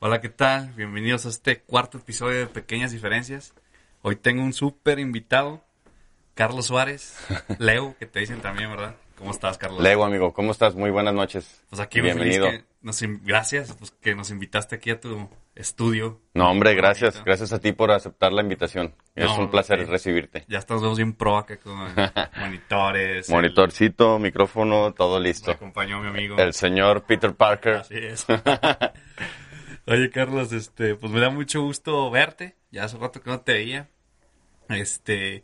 Hola, ¿qué tal? Bienvenidos a este cuarto episodio de Pequeñas Diferencias. Hoy tengo un súper invitado, Carlos Suárez, Leo, que te dicen también, ¿verdad? ¿Cómo estás, Carlos? Leo, amigo, ¿cómo estás? Muy buenas noches. Pues aquí feliz que nos, gracias pues, que nos invitaste aquí a tu estudio. No, hombre, gracias. Bonito. Gracias a ti por aceptar la invitación. Es No, un placer recibirte. Ya estamos vemos bien pro acá con monitores. el- Monitorcito, micrófono, todo Me listo. acompañó mi amigo. El señor Peter Parker. Así es. Oye, Carlos, este, pues me da mucho gusto verte. Ya hace rato que no te veía. Este,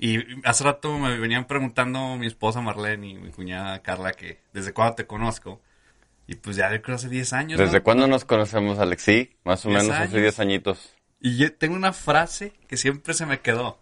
y hace rato me venían preguntando mi esposa Marlene y mi cuñada Carla que desde cuándo te conozco. Y pues ya yo creo hace 10 años. ¿no? ¿Desde cuándo nos conocemos, Alexi? Más o menos hace años. 10 añitos. Y yo tengo una frase que siempre se me quedó.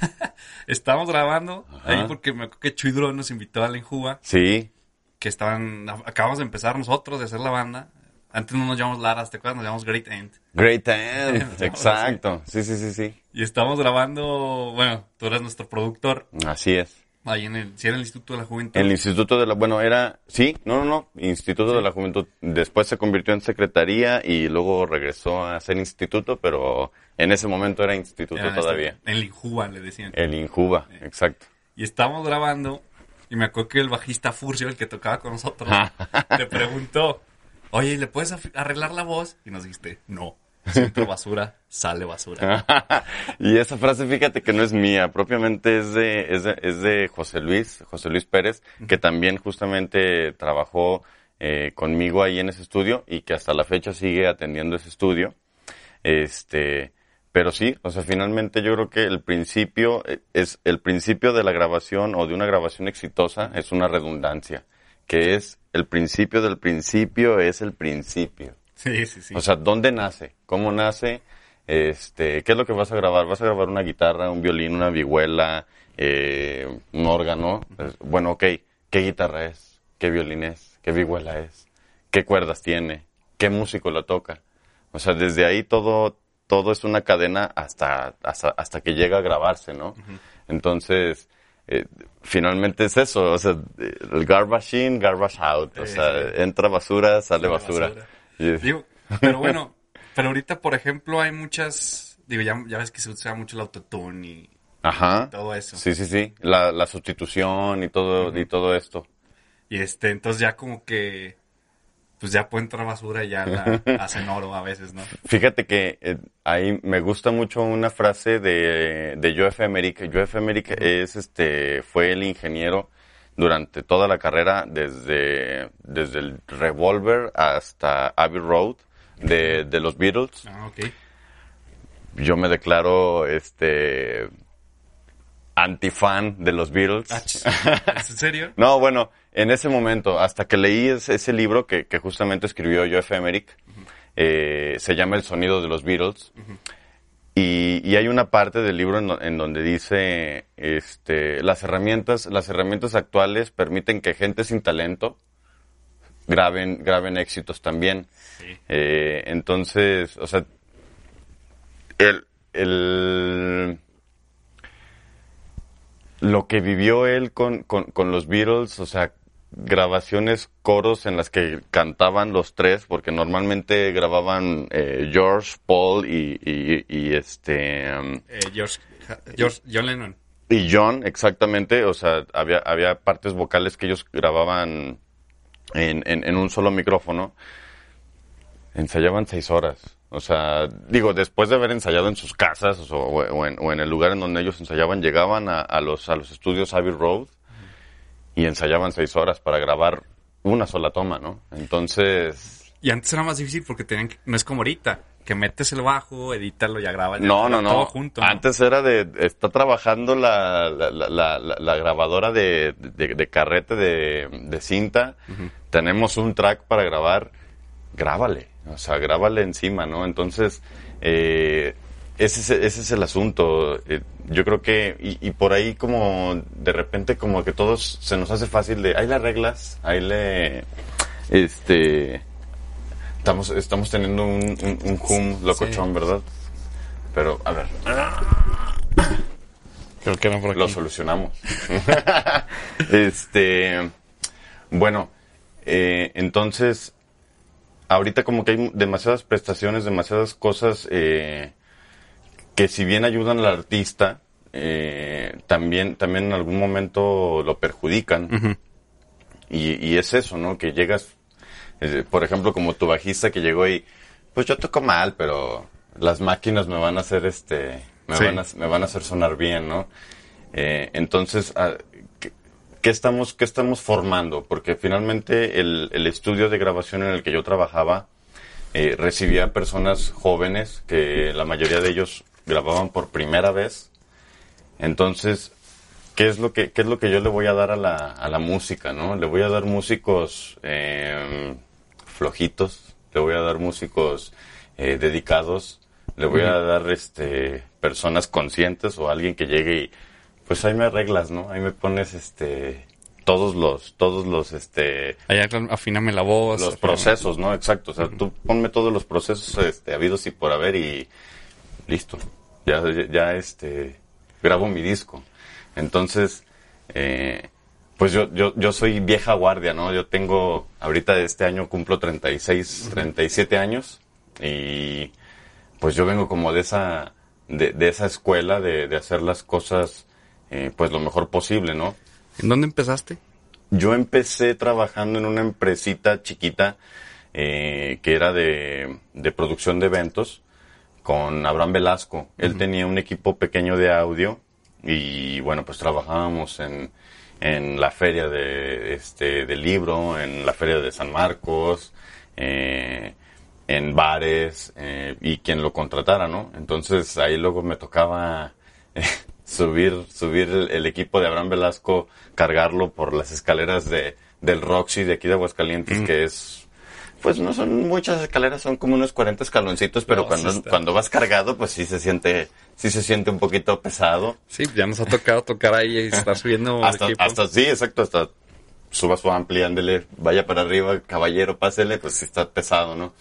Estábamos grabando Ajá. ahí porque me acuerdo que Chuy Durón nos invitó a la Injuba, Sí, que estaban, acabamos de empezar nosotros de hacer la banda. Antes no nos llamamos Laras, ¿te acuerdas? Nos llamamos Great End. Great End. Exacto. Sí, sí, sí, sí. Y estamos grabando, bueno, tú eres nuestro productor, Así es. ahí en el, sí, en el Instituto de la Juventud. El Instituto de la... Bueno, era... Sí, no, no, no. Instituto de la Juventud. Después se convirtió en secretaría y luego regresó a ser instituto, pero en ese momento era instituto Era todavía. El Injuba, le decían. El Injuba, exacto. Y estábamos grabando, y me acuerdo que el bajista Furcio, el que tocaba con nosotros, te preguntó, oye, ¿le puedes arreglar la voz? Y nos dijiste, no, si entra basura, sale basura. y esa frase, fíjate que no es mía, propiamente es de, es de, es de José Luis, José Luis Pérez, que también justamente trabajó eh, conmigo ahí en ese estudio y que hasta la fecha sigue atendiendo ese estudio. Este, pero sí, o sea, finalmente yo creo que el principio eh, es el principio de la grabación o de una grabación exitosa es una redundancia, que es el principio del principio es el principio. Sí, sí, sí. O sea, ¿dónde nace? ¿Cómo nace? Este, ¿qué es lo que vas a grabar? ¿Vas a grabar una guitarra, un violín, una vihuela, eh, un órgano? Bueno, ok, ¿qué guitarra es? ¿Qué violín es? ¿Qué vihuela es? ¿Qué cuerdas tiene? ¿Qué músico la toca? O sea, desde ahí todo, todo es una cadena hasta, hasta, hasta que llega a grabarse, ¿no? Entonces, eh, finalmente es eso, o sea, el garbage in, garbage out, o sea, entra basura, sale, basura. Digo, pero bueno, pero ahorita, por ejemplo, hay muchas, digo, ya, ya ves que se usa mucho el autotune y Ajá. todo eso. Sí, sí, sí. La, la sustitución y todo, y todo esto. Y este, entonces ya como que, pues ya puede entrar basura y ya la hacen oro a veces, ¿no? Fíjate que eh, ahí me gusta mucho una frase de, de Joe F. Emerick. Joe F. Emerick es este, fue el ingeniero durante toda la carrera, desde, desde el Revolver hasta Abbey Road de, de los Beatles. Ah, ok. Yo me declaro, este, antifan de los Beatles. Ah, ch- ¿Es en serio? No, bueno, en ese momento, hasta que leí ese, ese libro que, que justamente escribió Joe Emerick, eh, se llama El sonido de los Beatles, y, y hay una parte del libro en donde dice, este, las herramientas, las herramientas actuales permiten que gente sin talento graben, graben éxitos también. Sí. Eh, entonces, o sea, el, el, lo que vivió él con, con, con los Beatles, o sea, grabaciones, coros en las que cantaban los tres, porque normalmente grababan eh, George, Paul y, y, y este um, Eh, George, George, John Lennon. y John, exactamente, o sea, había, había partes vocales que ellos grababan en, en, en un solo micrófono. Ensayaban seis horas. O sea, digo, después de haber ensayado en sus casas o, o en, o en el lugar en donde ellos ensayaban, llegaban a, a los, a los estudios Abbey Road y ensayaban seis horas para grabar una sola toma, ¿no? Entonces, Y antes era más difícil porque tenían que, no es como ahorita, que metes el bajo, edítalo, ya grabas. No, no, grabas Todo no. junto. ¿no? Antes era de, está trabajando la, la, la, la, la grabadora de, de, de carrete de, de cinta. Tenemos un track para grabar. Grábale. O sea, grábale encima, ¿no? Entonces, eh, ese, es, ese es el asunto. Eh, yo creo que, y, y por ahí como, de repente como que todos se nos hace fácil de, ahí le arreglas, ahí le, este, estamos, estamos teniendo un, un, un hum locochón, ¿verdad? Pero, a ver, Creo que era por aquí. lo solucionamos. este, bueno, eh, entonces, ahorita como que hay demasiadas prestaciones, demasiadas cosas eh, que si bien ayudan al artista, eh, también, también en algún momento lo perjudican. y, y es eso, ¿no? Que llegas, eh, por ejemplo, como tu bajista que llegó y, pues yo toco mal, pero las máquinas me van a hacer este, me, Sí. van, a, me van a hacer sonar bien, ¿no? Eh, entonces, ah, ¿qué, estamos, ¿qué estamos formando? Porque finalmente el, el estudio de grabación en el que yo trabajaba eh, recibía personas jóvenes que la mayoría de ellos grababan por primera vez. Entonces, ¿qué es lo que, qué es lo que yo le voy a dar a la, a la música, no? Le voy a dar músicos eh, flojitos, le voy a dar músicos eh, dedicados, le voy a dar este personas conscientes o alguien que llegue y pues ahí me arreglas, ¿no? Ahí me pones este todos los todos los este Allá afíname la voz. los afíname- procesos, ¿no? Exacto. O sea, tú ponme todos los procesos este, habidos y por haber y listo. Ya, ya, ya, este, grabo mi disco. Entonces, eh, pues yo, yo, yo soy vieja guardia, ¿no? Yo tengo, ahorita de este año cumplo 36, 37 años y pues yo vengo como de esa, de, de esa escuela de, de hacer las cosas, eh, pues lo mejor posible, ¿no? ¿En dónde empezaste? Yo empecé trabajando en una empresita chiquita eh, que era de, de producción de eventos con Abraham Velasco. Él tenía un equipo pequeño de audio y bueno, pues trabajábamos en, en la feria de, este, del libro, en la feria de San Marcos, eh, en bares eh, y quien lo contratara, ¿no? Entonces ahí luego me tocaba subir, subir el, el equipo de Abraham Velasco, cargarlo por las escaleras de, del Roxy de aquí de Aguascalientes, que es, pues no son muchas escaleras, son como unos 40 escaloncitos, pero No, cuando, sí cuando vas cargado, pues sí se siente, sí se siente un poquito pesado. Sí, ya nos ha tocado tocar ahí y estar subiendo Hasta, equipo. hasta sí, exacto, hasta suba su amplia, ándele, vaya para arriba, caballero, pásele, pues sí está pesado, ¿no?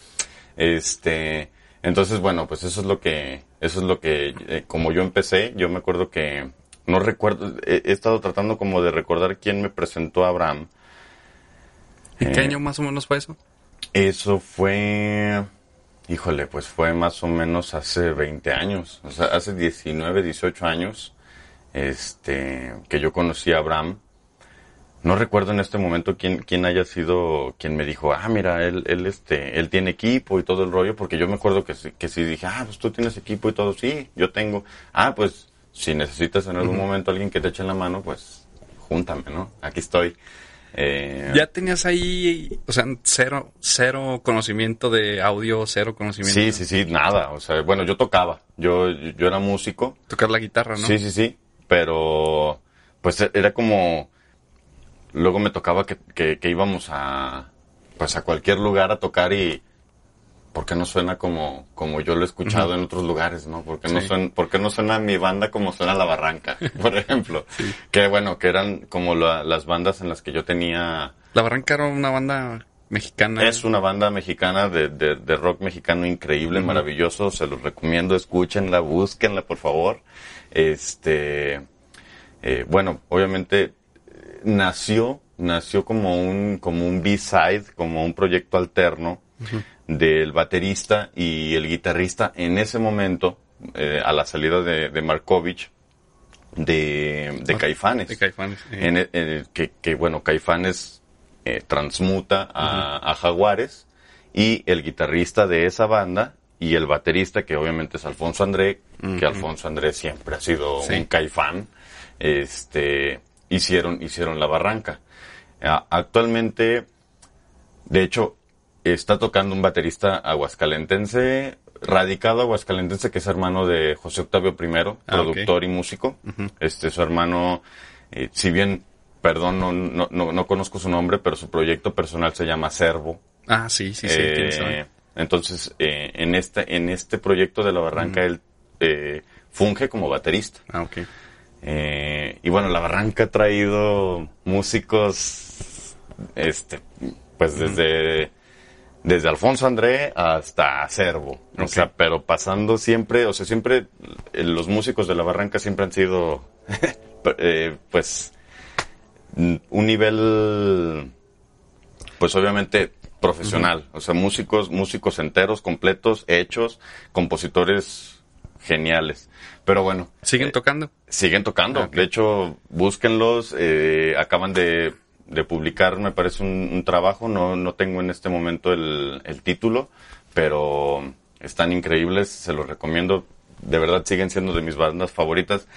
Este, entonces, bueno, pues eso es lo que, eso es lo que, eh, como yo empecé, yo me acuerdo que, no recuerdo, he, he estado tratando como de recordar quién me presentó a Abraham. ¿En qué eh, año más o menos fue eso? Eso fue, híjole, pues fue más o menos hace 20 años, o sea, hace 19, 18 años, este, que yo conocí a Abraham. No recuerdo en este momento quién, quién haya sido quien me dijo, ah, mira, él, él, este, él tiene equipo y todo el rollo, porque yo me acuerdo que, sí- que sí dije, ah, pues tú tienes equipo y todo, sí, yo tengo. Ah, pues si necesitas en algún momento alguien que te eche la mano, pues júntame, ¿no? Aquí estoy. Eh, Ya tenías ahí, o sea, cero, cero conocimiento de audio, cero conocimiento. Sí, sí, sí, nada. O sea, bueno, yo tocaba. Yo, yo era músico. Tocar la guitarra, ¿no? Sí, sí, sí. Pero, pues era como. Luego me tocaba que, que, que íbamos a. Pues a cualquier lugar a tocar y. ¿Por qué no suena como, como yo lo he escuchado en otros lugares, no? ¿Por qué no, Sí. suena, por qué no suena mi banda como suena La Barranca, por ejemplo? Que bueno, que eran como la- las bandas en las que yo tenía La Barranca era una banda mexicana. es una banda mexicana de, de- de rock mexicano increíble, maravilloso. Se los recomiendo, escúchenla, búsquenla, por favor. Este, eh, bueno, obviamente nació, nació como un, como un B-side, como un proyecto alterno del baterista y el guitarrista en ese momento, eh, a la salida de, de Markovich, de, de Ah, Caifanes. de Caifanes, sí. En el- en el que, que, bueno, Caifanes eh, transmuta a, a Jaguares y el guitarrista de esa banda y el baterista, que obviamente es Alfonso André, que Alfonso André siempre ha sido Sí. un caifán, este, hicieron, hicieron la barranca. Ah, actualmente, de hecho, está tocando un baterista aguascalentense, radicado aguascalentense, que es hermano de José Octavio I, Ah, productor y músico. Este, su hermano, eh, si bien, perdón, no, no, no, no conozco su nombre, pero su proyecto personal se llama Servo. Ah, sí, sí, sí. Eh, entonces, eh, en este, en este proyecto de La Barranca, él eh, funge como baterista. Ah, ok. Eh, y bueno, La Barranca ha traído músicos, este, pues desde, desde Alfonso André hasta Cervo. O sea, pero pasando siempre, o sea, siempre eh, los músicos de La Barranca siempre han sido, eh, pues, un nivel, pues obviamente profesional. O sea, músicos, músicos enteros, completos, hechos, compositores geniales. Pero bueno. ¿Siguen eh, tocando? Siguen tocando. Ah. De hecho, búsquenlos. eh, acaban de, de publicar, me parece, un, un trabajo. No, no tengo en este momento el, el título, pero están increíbles. Se los recomiendo. De verdad, siguen siendo de mis bandas favoritas.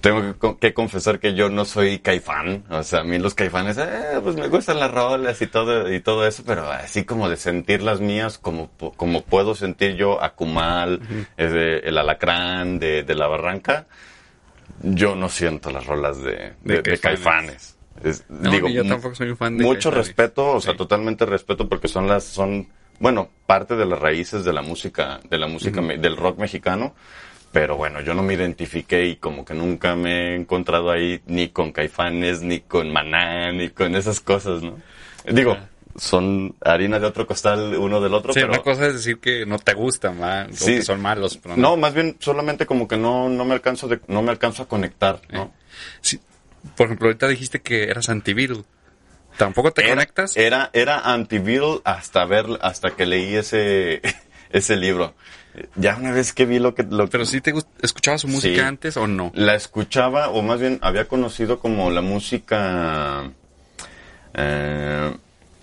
Tengo que, co- que confesar que yo no soy caifán. O sea, a mí los caifanes, eh, pues me gustan las rolas y todo, y todo eso, pero así como de sentir las mías, como, como puedo sentir yo a Kumal, eh, el alacrán de, de la barranca, yo no siento las rolas de, de- de Caifanes. caifanes. Es- No, digo, ni yo mu- tampoco soy un fan de Mucho Caifanes. respeto, o sea, Sí. totalmente respeto porque son las, son, bueno, parte de las raíces de la música, de la música, me- del rock mexicano. Pero bueno, yo no me identifiqué y como que nunca me he encontrado ahí ni con Caifanes, ni con Maná, ni con esas cosas, ¿no? Digo, son harina de otro costal uno del otro, Sí, pero... una cosa es decir que no te gustan, o Sí. que son malos. Pero No, más bien solamente como que no, no me alcanzo de, no me alcanzo a conectar, ¿no? Sí. Por ejemplo, ahorita dijiste que eras anti-Beatle. ¿Tampoco te Era- conectas? Era, era anti-Beatle hasta ver, hasta que leí ese, ese libro. Ya una vez que vi lo que, lo Pero sí te escuchabas su música Sí. antes o no? La escuchaba, o más bien había conocido como la música, eh,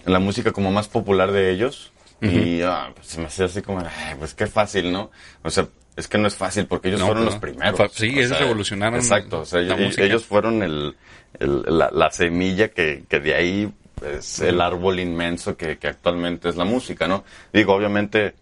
la música como más popular de ellos. Y ah, pues se me hacía así como, "Ay, pues qué fácil, ¿no? O sea, es que no es fácil porque ellos No, fueron no. los primeros. Sí, ellos revolucionaron Exacto, o sea, la ellos- fueron el, el- la, la semilla que, que de ahí es el árbol inmenso que, que actualmente es la música, ¿no? Digo, obviamente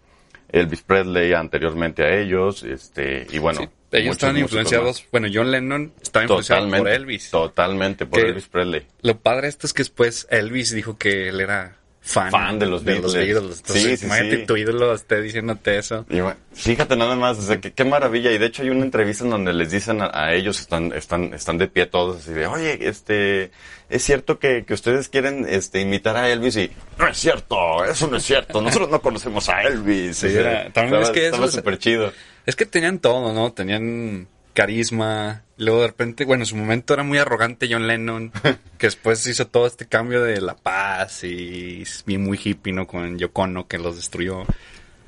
Elvis Presley anteriormente a ellos, este, y bueno. Sí, ellos músicos influenciados. Bueno, John Lennon estaba más. influenciado Totalmente. por Elvis. Totalmente, por Elvis Presley. Lo padre esto es que después Elvis dijo que él era fan, Fan de los Beatles. Entonces, Sí, sí, imagínate sí. tu ídolo esté diciéndote eso. Y fíjate nada más, o sea, que- qué maravilla. Y de hecho hay una entrevista en donde les dicen a, a ellos, están, están, están de pie todos, así de, oye, este, es cierto que, que ustedes quieren, este, imitar a Elvis y, no es cierto, eso no es cierto, nosotros no conocemos a Elvis. Sí, O sea, era- también estaba, es que eso estaba es- súper chido. Es que tenían todo, ¿no? Tenían carisma. Luego de repente, bueno, en su momento era muy arrogante John Lennon, que después hizo todo este cambio de la paz y bien muy hippie, ¿no? Con Yoko Ono, que los destruyó.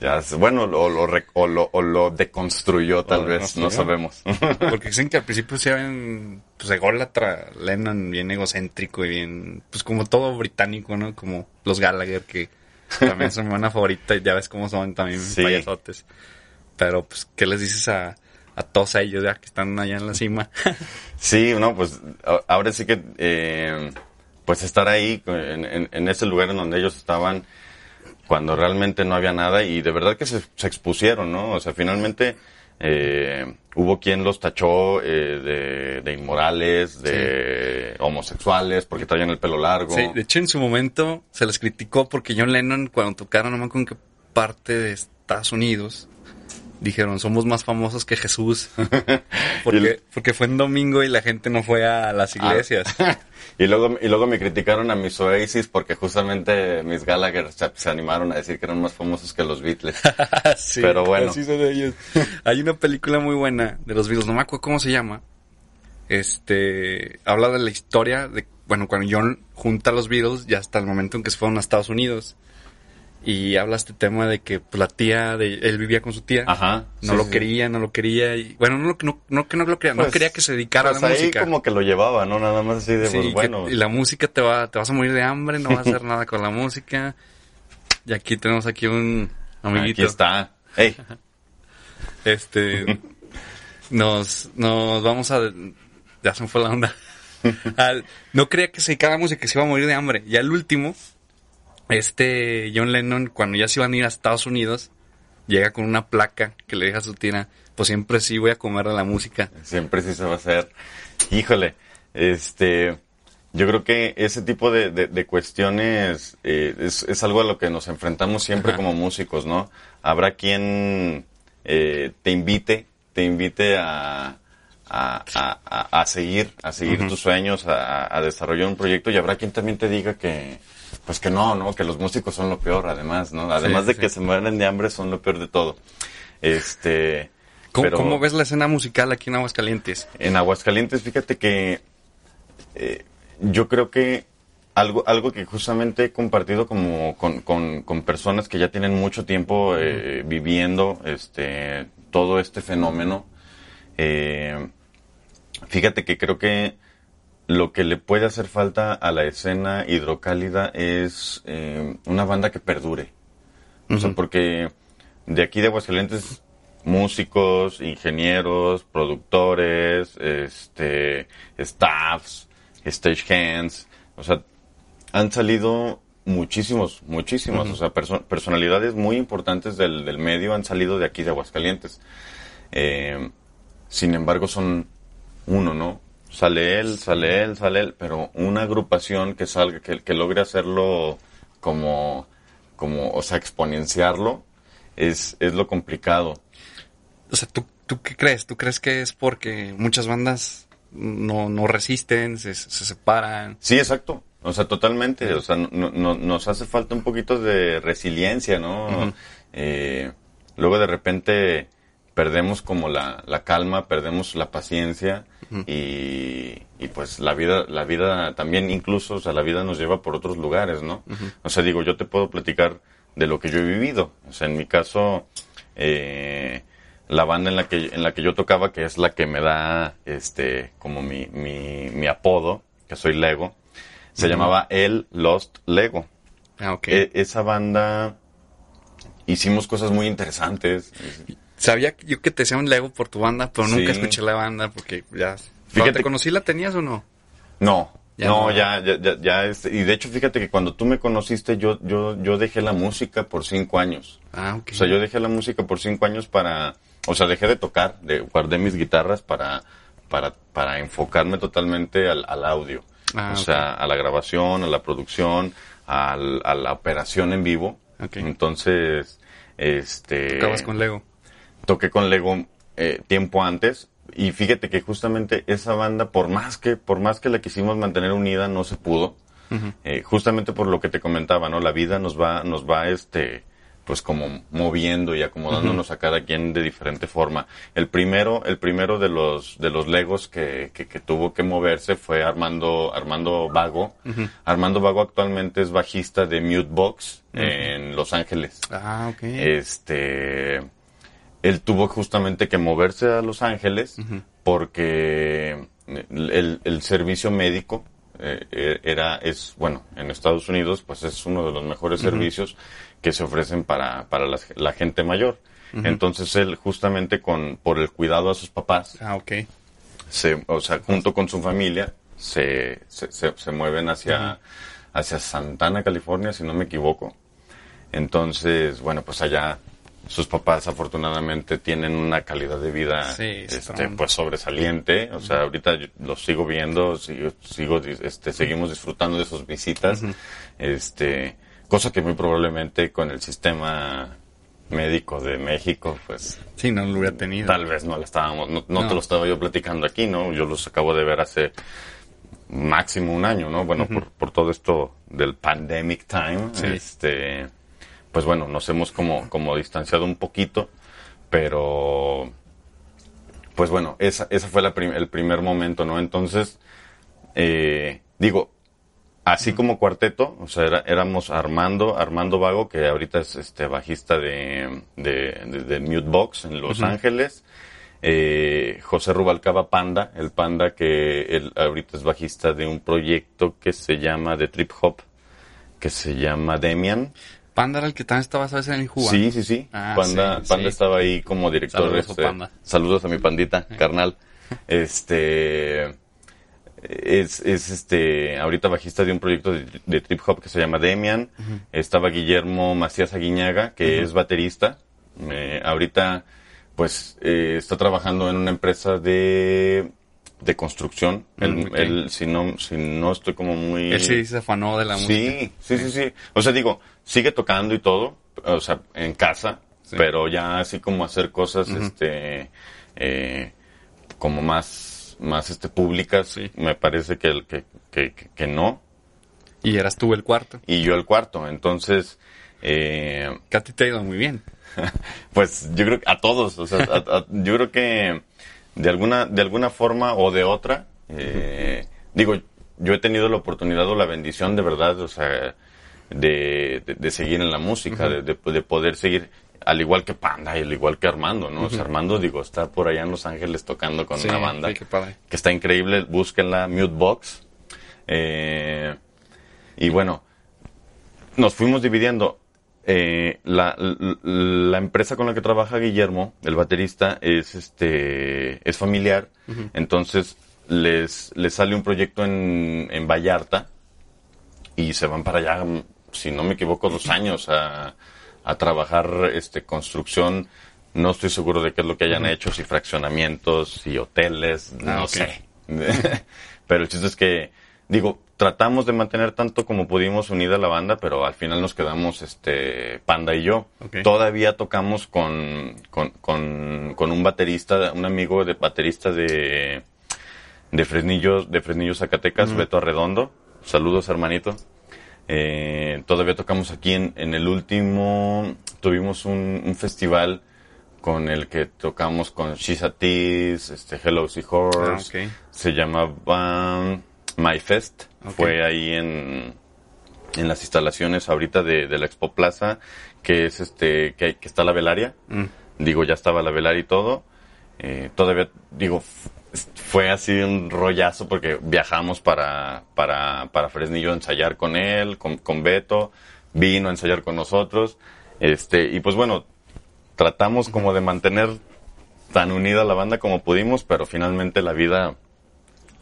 Ya, bueno, o lo, o lo, o lo deconstruyó tal vez, no sabemos. Porque dicen que al principio se ven, pues, ególatra Lennon, bien egocéntrico y bien, pues, como todo británico, ¿no? Como los Gallagher, que también son mi banda favorita y ya ves cómo son también Sí. payasotes. Pero, pues, ¿qué les dices a, a todos ellos ya que están allá en la cima? Sí, no, pues ahora sí que, eh, pues estar ahí en, en- en ese lugar en donde ellos estaban cuando realmente no había nada y de verdad que se, se expusieron, ¿no? O sea, finalmente eh, hubo quien los tachó eh, de, de inmorales, de homosexuales, porque traían el pelo largo. Sí, de hecho en su momento se les criticó porque John Lennon cuando tocaron, no me acuerdo en qué parte de Estados Unidos, dijeron somos más famosos que Jesús. porque, porque fue en domingo y la gente no fue a las iglesias. y luego y luego me criticaron a mis Oasis porque justamente mis Gallagher se, se animaron a decir que eran más famosos que los Beatles. Sí, Pero bueno. así son ellos. Hay una película muy buena de los Beatles, no me acuerdo cómo se llama. Este, habla de la historia de, bueno, cuando John junta a los Beatles, ya hasta el momento en que se fueron a Estados Unidos. Y habla este tema de que pues, la tía, de, él vivía con su tía. Ajá. No sí, lo sí. quería, no lo quería. Y, bueno, no, lo- no, no que no lo quería, no Pues, quería que se dedicara pues a la ahí música. como que lo llevaba, ¿no? Nada más así de, Sí, pues que- bueno. y la música te va, te vas a morir de hambre, no vas a hacer nada con la música. Y aquí tenemos aquí un amiguito. Aquí está. Ey, Este, nos, nos vamos a, ya se me fue la onda. Al- no creía que se dedicara a la música, que se iba a morir de hambre. Y al último, este John Lennon, cuando ya se iban a ir a Estados Unidos, llega con una placa que le deja a su tía, pues siempre sí voy a comer de la música. siempre sí se va a hacer. Híjole, este, yo creo que ese tipo de, de- de cuestiones eh, es, es algo a lo que nos enfrentamos siempre Ajá. como músicos, ¿no? Habrá quien eh, te invite, te invite a, a, a- a- a seguir, a seguir tus sueños, a, a desarrollar un proyecto y habrá quien también te diga que, pues que no, ¿no? Que los músicos son lo peor, además, ¿no? Además de sí. que se mueren de hambre, son lo peor de todo. Este, ¿Cómo, pero- cómo ves la escena musical aquí en Aguascalientes? en Aguascalientes, fíjate que eh, yo creo que algo, algo que justamente he compartido como con, con, con personas que ya tienen mucho tiempo eh, viviendo este, todo este fenómeno. Eh, fíjate que creo que lo que le puede hacer falta a la escena hidrocálida es eh, una banda que perdure. O sea, porque de aquí de Aguascalientes, músicos, ingenieros, productores, este, staffs, stagehands, o sea, han salido muchísimos, muchísimos, o sea, perso- personalidades muy importantes del, del medio han salido de aquí de Aguascalientes. Eh, sin embargo, son uno, ¿no? Sale él, sale él, sale él, pero una agrupación que salga, que, que logre hacerlo como, como, o sea, exponenciarlo, es, es lo complicado. O sea, ¿tú, ¿tú qué crees? ¿Tú crees que es porque muchas bandas no, no resisten, se, se separan? Sí, exacto. O sea, totalmente. O sea, no- no- nos hace falta un poquito de resiliencia, ¿no? Eh, luego de repente perdemos como la, la calma, perdemos la paciencia y, y pues la vida, la vida también incluso, o sea, la vida nos lleva por otros lugares, ¿no? O sea, digo, yo te puedo platicar de lo que yo he vivido. O sea, en mi caso, eh, la banda en la que en la que yo tocaba, que es la que me da este como mi, mi, mi apodo, que soy Lego, se llamaba El Lost Lego. Ah, ok. E- esa banda hicimos cosas muy interesantes. Sabía yo que te decía un Lego por tu banda, pero nunca Sí. escuché la banda porque ya... Fíjate- te conocí la tenías o no? No, Ya no, no. ya, ya, ya, ya, este, y de hecho fíjate que cuando tú me conociste yo, yo, yo dejé la música por cinco años. Ah, ok. O sea, yo dejé la música por cinco años para, o sea, dejé de tocar, de, guardé mis guitarras para, para, para enfocarme totalmente al, al audio. Ah, o sea, a la grabación, a la producción, al- a la operación en vivo. Ok. Entonces, este... Tocabas con Lego. Toqué con Lego eh, tiempo antes y fíjate que justamente esa banda por más que por más que la quisimos mantener unida no se pudo. Eh, justamente por lo que te comentaba no la vida nos va nos va este pues como moviendo y acomodándonos a cada quien de diferente forma. El primero el primero de los de los Legos que, que, que tuvo que moverse fue Armando Armando Vago. Armando Vago actualmente es bajista de Mute Box en Los Ángeles. Ah, ok. este él tuvo justamente que moverse a Los Ángeles porque el, el servicio médico eh, era es bueno en Estados Unidos pues es uno de los mejores servicios que se ofrecen para para la, la gente mayor. Entonces él justamente con por el cuidado a sus papás ah, ok. se, o sea, junto con su familia, se, se, se, se mueven hacia, hacia Santana, California, si no me equivoco. Entonces, bueno, pues allá sus papás afortunadamente tienen una calidad de vida Sí, este, pues sobresaliente. O sea, ahorita yo los sigo viendo, sigo, sigo, este, seguimos disfrutando de sus visitas. Este, cosa que muy probablemente con el sistema médico de México, pues Sí, no lo hubiera tenido. Tal vez no la estábamos, no, no No. te lo estaba yo platicando aquí, ¿no? Yo los acabo de ver hace máximo un año, ¿no? Bueno, por, por todo esto del pandemic time, Sí. este, pues bueno, nos hemos como, como distanciado un poquito, pero, pues bueno, esa, esa fue la prim- el primer momento, ¿no? Entonces, eh, digo, así como cuarteto, o sea, era- éramos Armando, Armando Vago, que ahorita es este bajista de, de, de- de Mute Box en Los Ángeles, eh, José Rubalcaba Panda, el Panda que él ahorita es bajista de un proyecto que se llama de Trip Hop, que se llama Demian. Panda era el que también estaba, ¿sabes? En el Juba. Sí, sí, sí. Ah, Panda, sí, Panda sí. estaba ahí como director. Saludos este, Panda. Saludos a mi pandita, carnal. Este es, es este ahorita bajista de un proyecto de, de trip hop que se llama Demian. Estaba Guillermo Macías Aguiñaga, que es baterista. Eh, ahorita pues eh, está trabajando en una empresa de de construcción. Él, Mm, él, si no si no estoy como muy Él sí se afanó de la música. Sí, sí, sí, sí. O sea, digo, sigue tocando y todo, o sea, en casa, Sí. pero ya así como hacer cosas, este, eh, como más, más, este, públicas, Sí. me parece que, el- que, que, que- no. Y eras tú el cuarto. Y yo el cuarto, entonces, eh, Que a ti te ha ido muy bien. pues yo creo que a todos, o sea, a- a- yo creo que de alguna, de alguna forma o de otra, eh, digo, yo he tenido la oportunidad o la bendición de verdad, o sea, de, de, de seguir en la música, de, de, de poder seguir al igual que Panda y al igual que Armando, ¿no? O sea, Armando, digo, está por allá en Los Ángeles tocando con Sí, una banda que está increíble, búsquenla, Mute Box. Eh, y bueno, nos fuimos dividiendo. Eh, la, la- la empresa con la que trabaja Guillermo, el baterista, es este es familiar, entonces les, les sale un proyecto en, en Vallarta y se van para allá, si no me equivoco, dos años a, a trabajar este construcción. No estoy seguro de qué es lo que hayan hecho, si fraccionamientos, si hoteles, Ah, no sé. pero el chiste es que, digo, tratamos de mantener tanto como pudimos unida la banda, pero al final nos quedamos este Panda y yo. Todavía tocamos con, con, con, con un baterista, un amigo de baterista de, de Fresnillo, de Fresnillo Zacatecas, Beto Arredondo. Saludos, hermanito. Eh, todavía tocamos aquí en, en el último, tuvimos un, un festival con el que tocamos con She's a Tease, este Hello Seahorse, Ah, ok. se llamaba My Fest, fue ahí en, en las instalaciones ahorita de, de la Expo Plaza, que es este, que, que está la velaria, Mm. digo, ya estaba la velaria y todo, eh, todavía, digo, fue así un rollazo porque viajamos para, para, para Fresnillo a ensayar con él, con, con Beto, vino a ensayar con nosotros, este, y pues bueno, tratamos como de mantener tan unida la banda como pudimos, pero finalmente la vida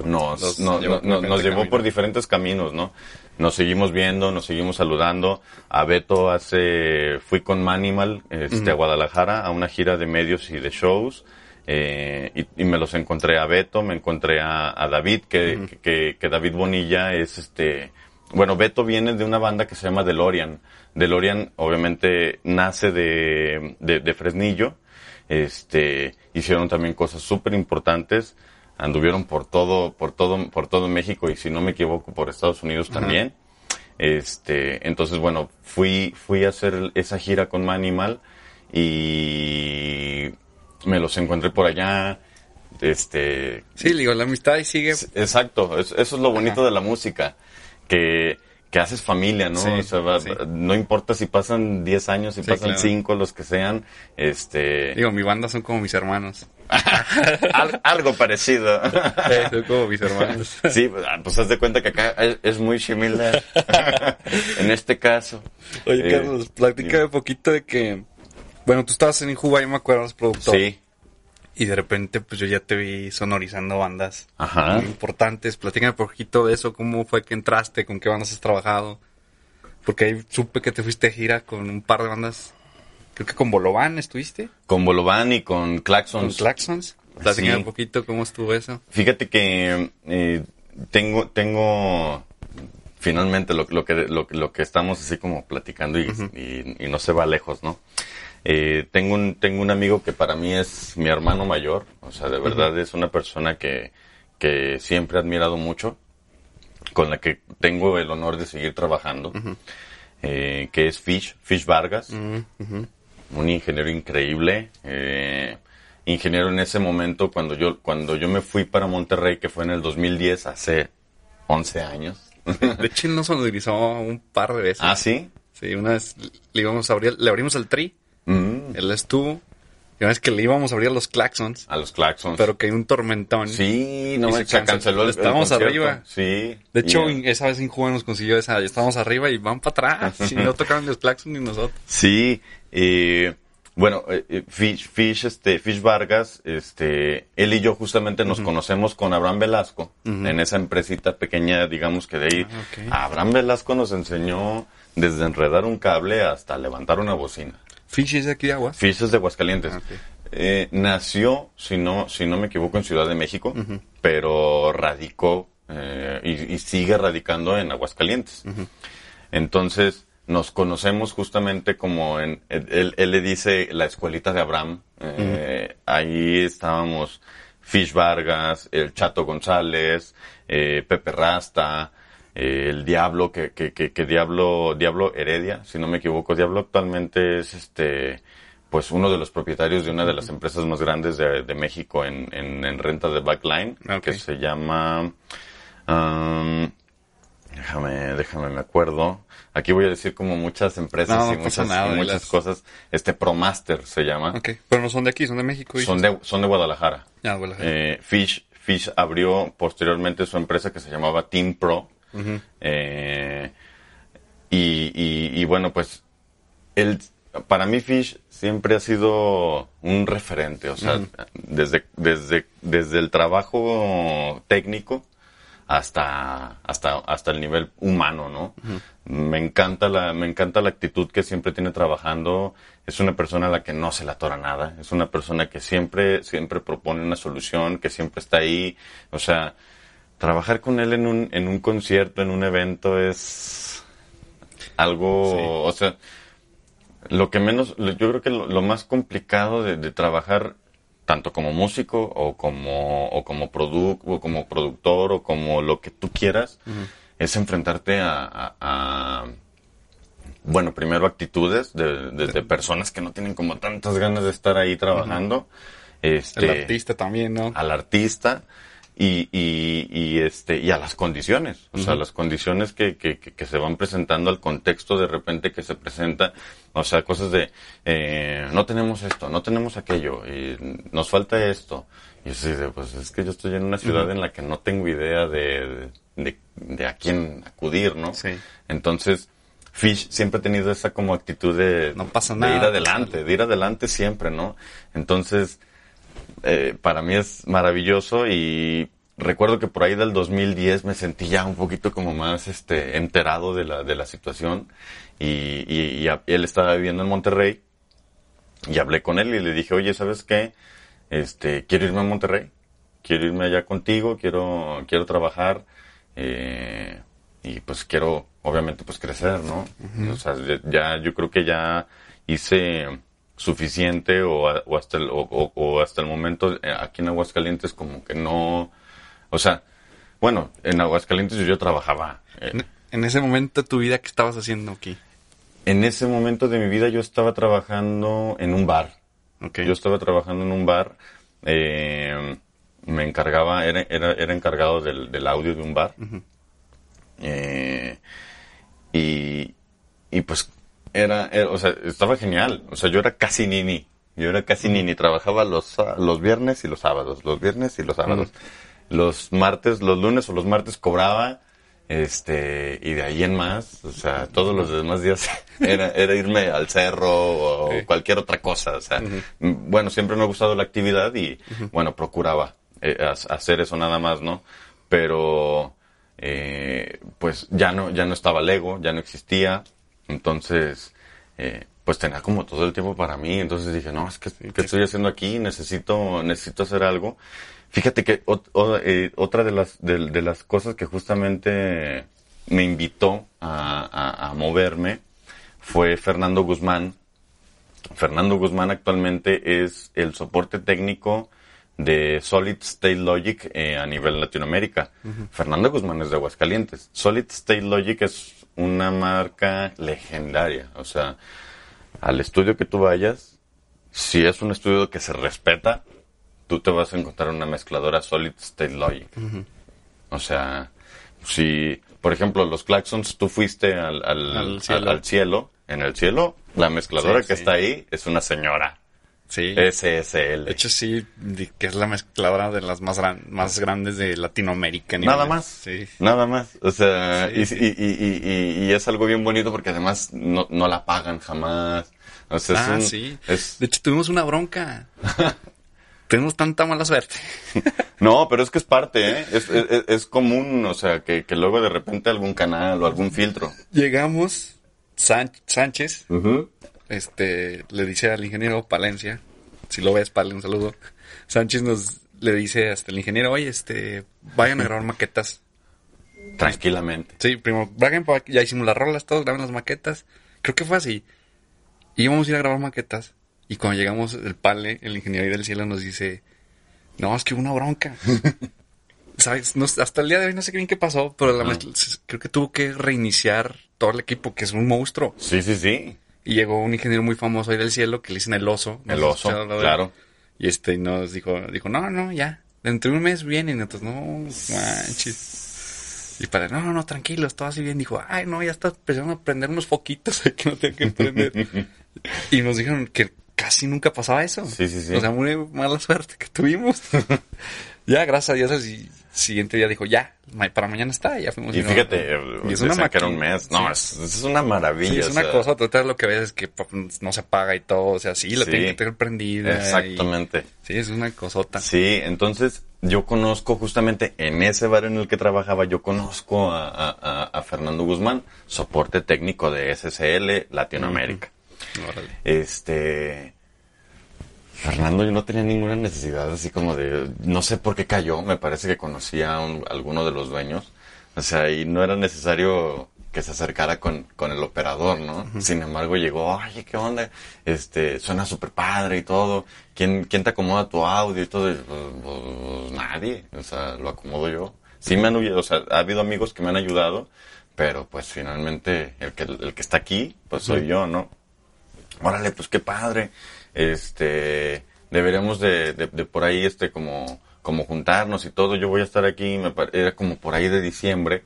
nos, Los no- llevó no- por no- diferente nos llevó por diferentes caminos, ¿no? Nos seguimos viendo, nos seguimos saludando. A Beto hace, fui con Manimal, este, a Guadalajara, a una gira de medios y de shows. Eh, y, y me los encontré a Beto, me encontré a, a David, que, que, que David Bonilla es este, bueno, Beto viene de una banda que se llama DeLorean. DeLorean obviamente nace de, de, de Fresnillo. Este, hicieron también cosas súper importantes. Anduvieron por todo, por todo, por todo México y si no me equivoco por Estados Unidos también. Este, entonces bueno, fui, fui a hacer esa gira con Manimal y me los encontré por allá. Este, Sí, digo, la amistad ahí sigue. Exacto, es- eso es lo bonito de la música, que, que haces familia, ¿no? Sí, O sea, va- sí. no importa si pasan 10 años, si Sí, pasan claro. 5, los que sean, este, Digo, mi banda son como mis hermanos. al- algo parecido. Son como mis hermanos. sí, pues, ah, pues haz de cuenta que acá es, es muy similar. en este caso. Oye, Eh, Carlos, platícame un poquito de que... Bueno, tú estabas en Injuba, yo me acuerdo, eras productor. Sí, Y de repente, pues yo ya te vi sonorizando bandas Ajá. muy importantes. Platícame un poquito de eso, cómo fue que entraste, con qué bandas has trabajado. Porque ahí supe que te fuiste de gira con un par de bandas. Creo que con Bolovan estuviste, con Bolovan y con con Claxons. Claxons. Platícame Sí. un poquito cómo estuvo eso. Fíjate que eh, tengo, tengo finalmente lo, lo que lo, lo que estamos así como platicando y, y- y no se va lejos, ¿no? Eh, tengo un tengo un amigo que para mí es mi hermano mayor, o sea, de verdad es una persona que que siempre he admirado mucho, con la que tengo el honor de seguir trabajando, eh, que es Fish, Fish Vargas un ingeniero increíble, eh, ingeniero en ese momento cuando yo cuando yo me fui para Monterrey, que fue en el 2010, hace 11 años. De hecho, él nos sonorizó un par de veces. ah, sí. Sí, una vez le íbamos a abrir, le abrimos el tri, Mm, él estuvo. Y una vez que le íbamos a abrir a los Claxons, a los Claxons. pero que hay un tormentón. sí, no Y se se canceló. canceló el, el Estábamos concierto. arriba. Sí. De hecho, en- esa vez en Cuba nos consiguió esa. Estábamos arriba y van para atrás. Y no tocaban los Claxons ni nosotros. Sí, eh, bueno, eh, eh, Fish, Fish, este, Fish Vargas, este, él y yo justamente nos conocemos con Abraham Velasco, en esa empresita pequeña, digamos que de ahí. Ah. Abraham Velasco nos enseñó desde enredar un cable hasta levantar una bocina. Fish es de aquí de Aguas. Fish es de Aguascalientes. Ah. Eh, nació, si no, si no me equivoco, en Ciudad de México, pero radicó eh, y, y sigue radicando en Aguascalientes. Entonces, nos conocemos justamente como en, él, él le dice la escuelita de Abraham. Eh, Ahí estábamos Fish Vargas, el Chato González, Pepe Rasta, eh, el Diablo, que, que, que, que Diablo, Diablo Heredia, si no me equivoco. Diablo actualmente es este, pues uno de los propietarios de una de las empresas más grandes de, de México en, en, en renta de backline, Ok. que se llama, Am, déjame, déjame, me acuerdo. Aquí voy a decir como muchas empresas No, y muchas, nada, y muchas cosas. Este Promaster se llama. Ok, pero no son de aquí, son de México. Son de, son de Guadalajara. Ah, bueno, Eh, Fish, Fish abrió posteriormente su empresa que se llamaba Team Pro. Eh, y, y- y bueno, pues el, para mí Fish siempre ha sido un referente, o sea, desde, desde, desde el trabajo técnico hasta, hasta, hasta el nivel humano, ¿no? Me encanta la, me encanta la actitud que siempre tiene trabajando. Es una persona a la que no se le atora nada. Es una persona que siempre, siempre propone una solución, que siempre está ahí. O sea, trabajar con él en un, en un concierto, en un evento es algo, Sí. o sea, lo que menos, yo creo que lo, lo más complicado de, de trabajar tanto como músico o como o como produ- o como productor o como lo que tú quieras es enfrentarte a, a- a, bueno primero actitudes de, de- de personas que no tienen como tantas ganas de estar ahí trabajando este El artista también, ¿no? al artista y, y, y, este y a las condiciones. O sea las condiciones que, que, que, que se van presentando al contexto de repente que se presenta. O sea cosas de eh, no tenemos esto no tenemos aquello y nos falta esto. Y así de pues es que yo estoy en una ciudad en la que no tengo idea de, de, de a quién acudir no Sí. entonces Fish siempre ha tenido esa como actitud de, No pasa de nada, ir adelante, de ir adelante siempre, ¿no? Entonces, eh, para mí es maravilloso y recuerdo que por ahí del 2010 me sentí ya un poquito como más este enterado de la, de la situación y, y- y a- él estaba viviendo en Monterrey y hablé con él y le dije, oye, ¿sabes qué? Este, quiero irme a Monterrey, quiero irme allá contigo, quiero, quiero trabajar eh, y pues quiero, obviamente, pues crecer, ¿no? O sea, ya, yo creo que ya hice suficiente o, hasta el, o, hasta el momento eh, aquí en Aguascalientes como que no, o sea, bueno, en Aguascalientes yo, yo trabajaba. eh, En, ese momento de tu vida, ¿qué estabas haciendo aquí? en ese momento de mi vida yo estaba trabajando en un bar. Yo estaba trabajando en un bar. eh, me encargaba, era, era, era encargado del, del audio de un bar. Eh, y, y pues era, era- o sea, estaba genial. O sea, yo era casi nini. Yo era casi nini. Trabajaba los, sa- los viernes y los sábados. Los viernes y los sábados. Los martes, los lunes o los martes cobraba. Este, y de ahí en más, o sea, todos los demás días era, era irme al cerro o Sí. cualquier otra cosa. O sea, mm, bueno, siempre me ha gustado la actividad y, bueno, procuraba eh, ha- hacer eso nada más, ¿no? Pero, eh, pues ya no, ya no estaba Lego, ya no existía. Entonces, eh, pues tenía como todo el tiempo para mí. Entonces dije, no, es que, ¿qué estoy haciendo aquí? Necesito, necesito hacer algo. Fíjate que o- eh, otra de las, de, de las cosas que justamente me invitó a, a- a moverme fue Fernando Guzmán. Fernando Guzmán actualmente es el soporte técnico de Solid State Logic eh, a nivel Latinoamérica. Fernando Guzmán es de Aguascalientes. Solid State Logic es una marca legendaria. O sea, al estudio que tú vayas, si es un estudio que se respeta, tú te vas a encontrar una mezcladora Solid State Logic. O sea, si, por ejemplo, los Claxons, tú fuiste al, al, Al al- cielo. al cielo, en el cielo, la mezcladora Sí, que sí. está ahí es una señora. Sí. SSL. De hecho, sí, que es la mezcladora de las más, gran- más grandes de Latinoamérica. Nada nivel- más. Sí. Nada más. O sea, Sí, y, sí. y- y- y- y es algo bien bonito porque además no, no la pagan jamás. O sea, es ah, un- sí. es- De hecho, tuvimos una bronca. Tenemos tanta mala suerte. no, pero es que es parte, ¿eh? Es, es- es común, o sea, que, que luego de repente algún canal o algún filtro. Llegamos, San- Sánchez, este, le dice al ingeniero Palencia, si lo ves, Pale, un saludo. Sánchez nos le dice hasta el ingeniero, oye, este, vayan a grabar maquetas. Tranquilamente. Sí, pa- ya hicimos las rolas, todos graban las maquetas. Creo que fue así. Íbamos a ir a grabar maquetas. Y cuando llegamos, el Pale, el ingeniero del cielo, nos dice, no, es que hubo una bronca. ¿Sabes? No- hasta el día de hoy no sé bien qué pasó, pero la creo que tuvo que reiniciar todo el equipo, que es un monstruo. Sí, sí, sí. Y llegó un ingeniero muy famoso ahí del cielo que le dicen el oso. ¿No El oso, claro. Y este nos dijo, dijo, no, no, ya. Dentro de un mes viene. Y nosotros, no manches. Y para, no, no, no, tranquilo, todo así bien. Dijo, ay, no, ya está empezando a prender unos foquitos que no tengo que prender. y nos dijeron que casi nunca pasaba eso. Sí, sí, sí. O sea, muy mala suerte que tuvimos. ya, gracias a Dios, el siguiente día dijo, ya, para mañana está. Ya fuimos. Y no, fíjate, y es decían una que era un mes. No, Sí. es, es una maravilla. Sí, es o una sea, cosa, lo que ves es que pues, no se apaga y todo, o sea, sí, lo Sí. tienen que tener prendida. y- Exactamente. sí, es una cosota. Sí, entonces yo conozco justamente en ese bar en el que trabajaba, yo conozco a, a- Fernando Guzmán, soporte técnico de SSL Latinoamérica. Órale. Este. Fernando, yo no tenía ninguna necesidad así como de. No sé por qué cayó, me parece que conocía a, un- a alguno de los dueños. O sea, y no era necesario que se acercara con, con el operador, ¿no? Sin embargo, llegó, oye, ¿qué onda? Este, suena súper padre y todo. ¿Quién, ¿Quién te acomoda tu audio y todo? Y, pues, pues, nadie, o sea, lo acomodo yo. Sí me han ayudado, o sea, ha habido amigos que me han ayudado, pero pues finalmente el que, el que está aquí, pues soy yo, ¿no? órale, pues qué padre, este, deberíamos de, de, de por ahí, este, como, como juntarnos y todo, yo voy a estar aquí, me era como por ahí de diciembre,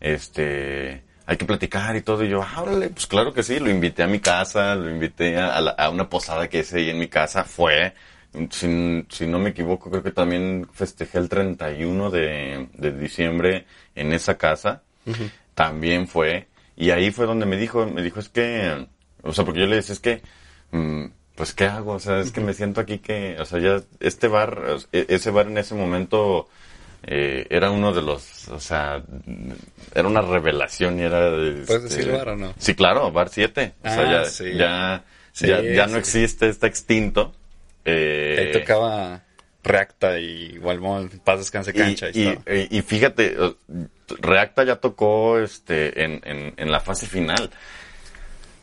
este, hay que platicar y todo, y yo, ah, órale, pues claro que sí, lo invité a mi casa, lo invité a, la- a una posada que hice ahí en mi casa, fue, si, si no me equivoco, creo que también festejé el 31 de, de diciembre en esa casa, también fue, y ahí fue donde me dijo, me dijo, es que, o sea, porque yo le decía, es que, mm, pues, ¿qué hago? O sea, es que me siento aquí que, o sea, ya, este bar, e- ese bar en ese momento, eh, era uno de los, o sea, era una revelación y era... ¿Puedes este, decir bar o no? Sí, claro, bar 7. O sea, Ah, ya, sí. ya, Sí, ya, ya no existe, está extinto. Eh, Ahí tocaba Reacta y Walmón, Paz Descanse Cancha y, y, y- y fíjate, eh, Reacta ya tocó este en, en, en la fase final.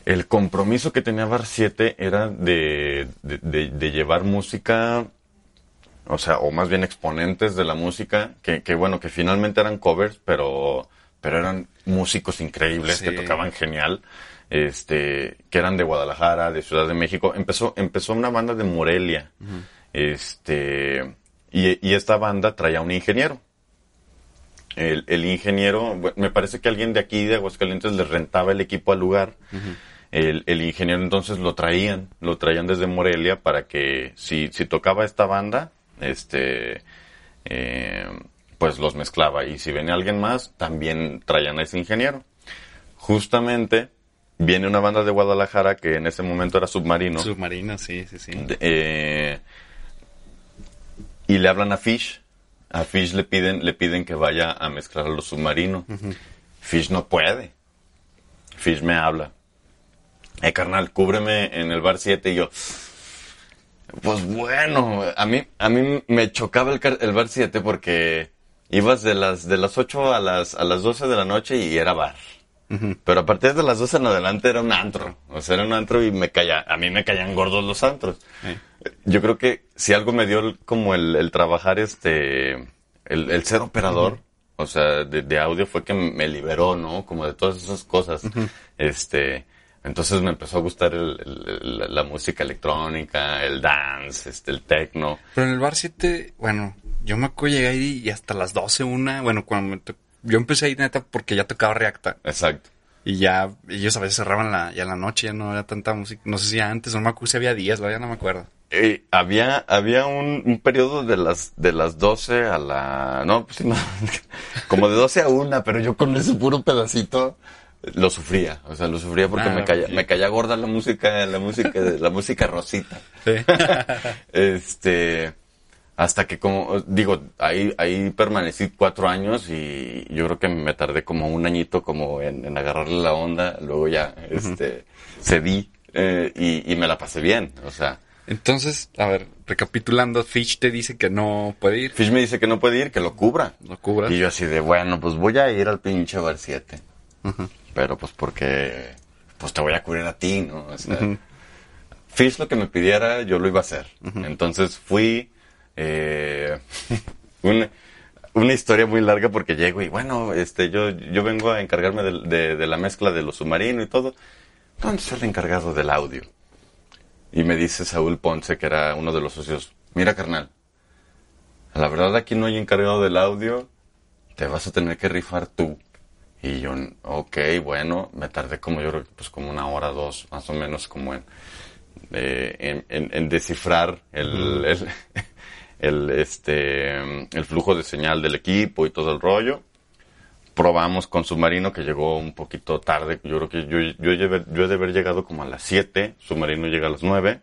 El compromiso que tenía Bar 7 era de, de, de- de llevar música, o sea, o más bien exponentes de la música, que, que bueno, que finalmente eran covers, pero, pero eran músicos increíbles Sí. que tocaban genial, este, que eran de Guadalajara, de Ciudad de México. Empezó, empezó una banda de Morelia, este, y, y esta banda traía un ingeniero. El, el ingeniero, me parece que alguien de aquí de Aguascalientes les rentaba el equipo al lugar. El, el ingeniero entonces lo traían, lo traían desde Morelia para que si, si tocaba esta banda, este, eh, pues los mezclaba. Y si venía alguien más, también traían a ese ingeniero. Justamente viene una banda de Guadalajara que en ese momento era submarino. Submarino, sí, sí, sí. De- eh, y le hablan a Fish. A Fish le piden, le piden que vaya a mezclar a los submarinos. Fish no puede. Fish me habla. Eh, carnal, cúbreme en el bar 7 y yo. Pues bueno, a mí, a mí me chocaba el, el bar 7 porque ibas de las, de las 8 a las, a las 12 de la noche y era bar. Pero a partir de las 12 en adelante era un antro. O sea, era un antro y me caía, a mí me caían gordos los antros. Yo creo que si algo me dio el- como el, el trabajar este, el, el ser operador, o sea, de, de audio fue que me liberó, ¿no? Como de todas esas cosas. Este, entonces me empezó a gustar el- la música electrónica, el dance, este, el techno. Pero en el bar 7, bueno, yo me acuerdo llegar ahí y hasta las 12, una, bueno, cuando me yo empecé ahí neta porque ya tocaba Reacta. Exacto. Y ya, ellos a veces cerraban la, ya la noche, ya no era tanta música. No sé si antes, no me acuerdo si había días, la verdad no me acuerdo. Eh, había había un, un periodo de las de las 12 a la no, pues, no, como de 12 a 1, pero yo con ese puro pedacito lo sufría, o sea, lo sufría porque Ah, me caía me caía gorda la música, la música la música rosita. Sí. Este hasta que como digo, ahí ahí permanecí cuatro años y yo creo que me tardé como un añito como en, en agarrarle la onda, luego ya este cedí eh, y, y me la pasé bien, o sea, Entonces, a ver, recapitulando, Fitch te dice que no puede ir, Fish me dice que no puede ir, que lo cubra. lo cubras. Y yo así de, bueno, pues voy a ir al pinche bar 7. Pero pues porque, pues te voy a cubrir a ti, ¿no? O sea, Fish lo que me pidiera, yo lo iba a hacer. Entonces fui, eh, una, una historia muy larga porque llego y bueno, este, yo, yo vengo a encargarme de, de- de la mezcla de los submarinos y todo. ¿Dónde está el encargado del audio? Y me dice Saúl Ponce, que era uno de los socios, mira carnal, la verdad aquí no hay encargado del audio, te vas a tener que rifar tú. Y yo, ok, bueno, me tardé como yo creo que pues como una hora, dos, más o menos como en, eh, en, en, descifrar el, el, el, este, el flujo de señal del equipo y todo el rollo. Probamos con Submarino que llegó un poquito tarde. Yo creo que yo, yo, yo he de haber llegado como a las 7, Submarino llega a las 9.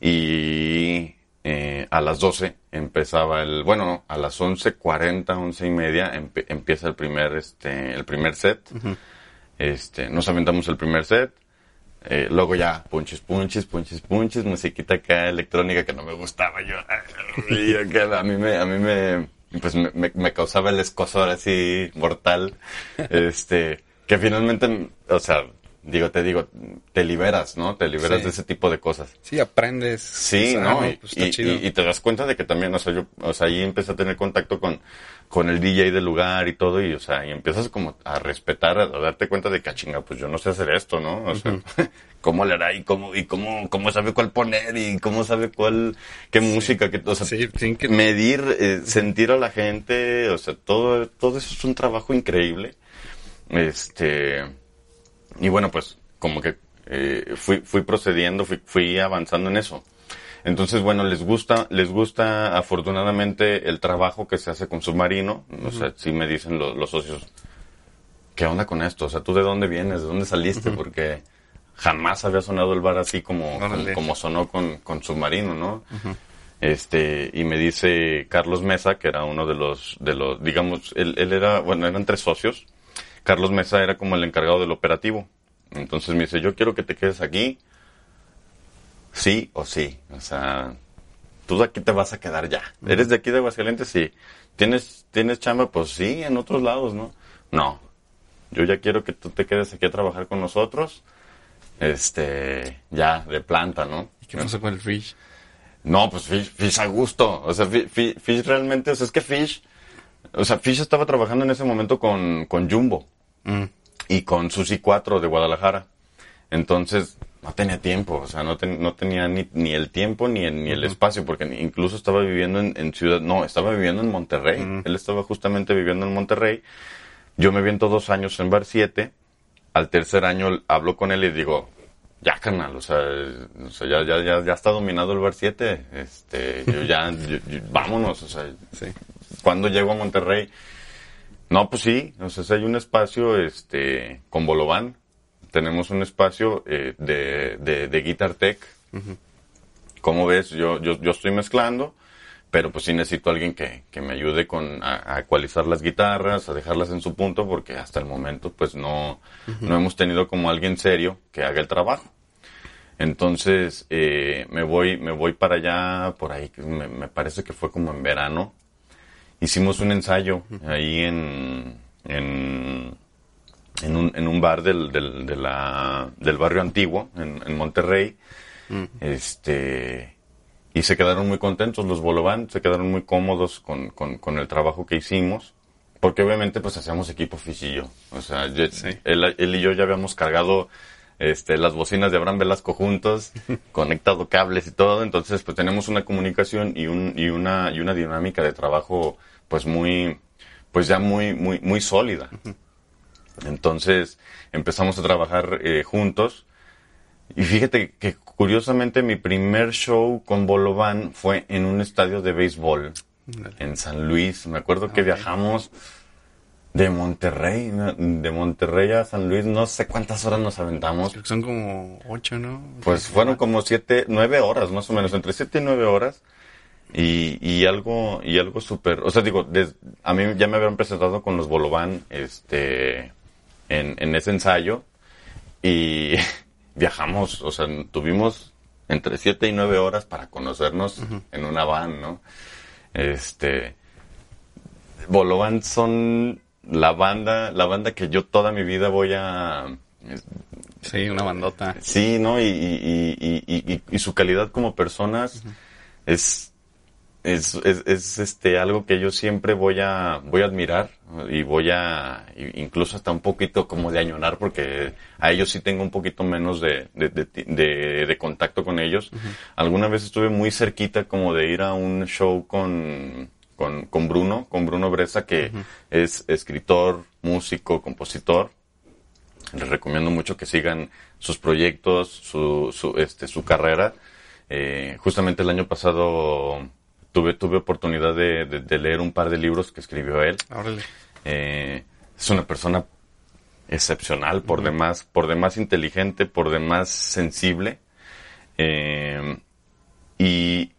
Y eh, a las 12 empezaba el, bueno, a las 11.40, 11 y media empieza el primer, este, el primer set. Este, nos aventamos el primer set. Eh, luego ya, punches, punches, punches, punches, musiquita acá electrónica que no me gustaba yo. a mí me, a mí me, pues me, me, causaba el escosor así mortal. Este, que finalmente, o sea, digo, te digo, te liberas, ¿no? Te liberas de ese tipo de cosas. Sí, aprendes. Sí, ¿no? Pues y, te das cuenta de que también, o sea, yo, o sea, ahí empecé a tener contacto con, con el DJ del lugar y todo, y, o sea, y empiezas como a respetar, a, darte cuenta de que, ah, chinga, pues yo no sé hacer esto, ¿no? O sea, cómo le hará y cómo, y cómo, cómo sabe cuál poner y cómo sabe cuál, qué música, que, o sea, que... medir, eh, sentir a la gente, o sea, todo, todo eso es un trabajo increíble. Este, y bueno, pues como que eh, fui, fui procediendo, fui, fui avanzando en eso. Entonces, bueno, les gusta, les gusta afortunadamente el trabajo que se hace con Submarino. O sea, sí me dicen los socios, ¿qué onda con esto? O sea, ¿tú de dónde vienes? ¿De dónde saliste? Porque jamás había sonado el bar así como, como, sonó con, con, Submarino, ¿no? Este, y me dice Carlos Mesa, que era uno de los, de los, digamos, él, él era, bueno, eran tres socios. Carlos Mesa era como el encargado del operativo. Entonces me dice, yo quiero que te quedes aquí, sí o sí. O sea, tú de aquí te vas a quedar ya. ¿Eres de aquí de Aguascalientes? Sí. ¿Tienes, ¿Tienes chamba? Pues sí, en otros lados, ¿no? No. Yo ya quiero que tú te quedes aquí a trabajar con nosotros. Este, ya, de planta, ¿no? ¿Y qué pasó con el Fish? No, pues Fish, Fish a gusto. O sea, Fish, realmente, o sea, es que Fish, o sea, Fish estaba trabajando en ese momento con, con Jumbo. Mm. Y con Susi 4 de Guadalajara. Entonces, no tenía tiempo, o sea, no, no tenía ni, ni, el tiempo ni el, ni el espacio, porque incluso estaba viviendo en, ciudad, no, estaba viviendo en Monterrey. Él estaba justamente viviendo en Monterrey. Yo me viento dos años en Bar 7. Al tercer año hablo con él y digo, ya canal, o sea, o sea ya, ya, ya, ya, está dominado el Bar 7. Este, yo ya, vámonos, o sea, sí. Cuando llego a Monterrey, no, pues sí, sea, hay un espacio, este, con Bolobán, tenemos un espacio eh, de, de, de, Guitar Tech. Como ves, yo, yo, yo estoy mezclando, pero pues sí necesito a alguien que, que me ayude con a, ecualizar las guitarras, a dejarlas en su punto, porque hasta el momento pues no, no hemos tenido como alguien serio que haga el trabajo. Entonces eh, me voy me voy para allá por ahí me, me, parece que fue como en verano. Hicimos un ensayo ahí en, en en un, en un bar del, del, de la, del barrio antiguo, en, Monterrey. Mm. Este, y se quedaron muy contentos los Bolovan, se quedaron muy cómodos con, con, con, el trabajo que hicimos, porque obviamente pues hacíamos equipo fisillo. O sea, él, él, y yo ya habíamos cargado este, las bocinas de Abraham Velasco juntos, conectado cables y todo, entonces pues tenemos una comunicación y, un, y, una, y una dinámica de trabajo pues muy, pues ya muy, muy, muy sólida. Entonces empezamos a trabajar eh, juntos. Y fíjate que curiosamente mi primer show con Bolovan fue en un estadio de béisbol en San Luis. Me acuerdo que viajamos de Monterrey, de Monterrey a San Luis, no sé cuántas horas nos aventamos. son como ocho, ¿no? Pues fueron como siete, nueve horas más o menos, entre siete y nueve horas. Y, y algo, y algo súper, o sea, digo, a mí ya me habían presentado con los Bolovan, este, en, ese ensayo y viajamos, o sea, tuvimos entre siete y nueve horas para conocernos en una van, ¿no? Este, Bolovan son la banda, la banda que yo toda mi vida voy a... Sí, una bandota. Sí, ¿no? Y, y, y, y su calidad como personas es es, es, es, este algo que yo siempre voy a voy a admirar y voy a incluso hasta un poquito como de añorar porque a ellos sí tengo un poquito menos de, de, de, de contacto con ellos. Alguna vez estuve muy cerquita como de ir a un show con, con, con Bruno, con Bruno Bresa, que es escritor, músico, compositor. Les recomiendo mucho que sigan sus proyectos, su, su, este, su carrera. Eh, justamente el año pasado tuve, tuve oportunidad de, de- de leer un par de libros que escribió él. Eh, es una persona excepcional, por demás, por demás inteligente, por demás sensible. Eh, y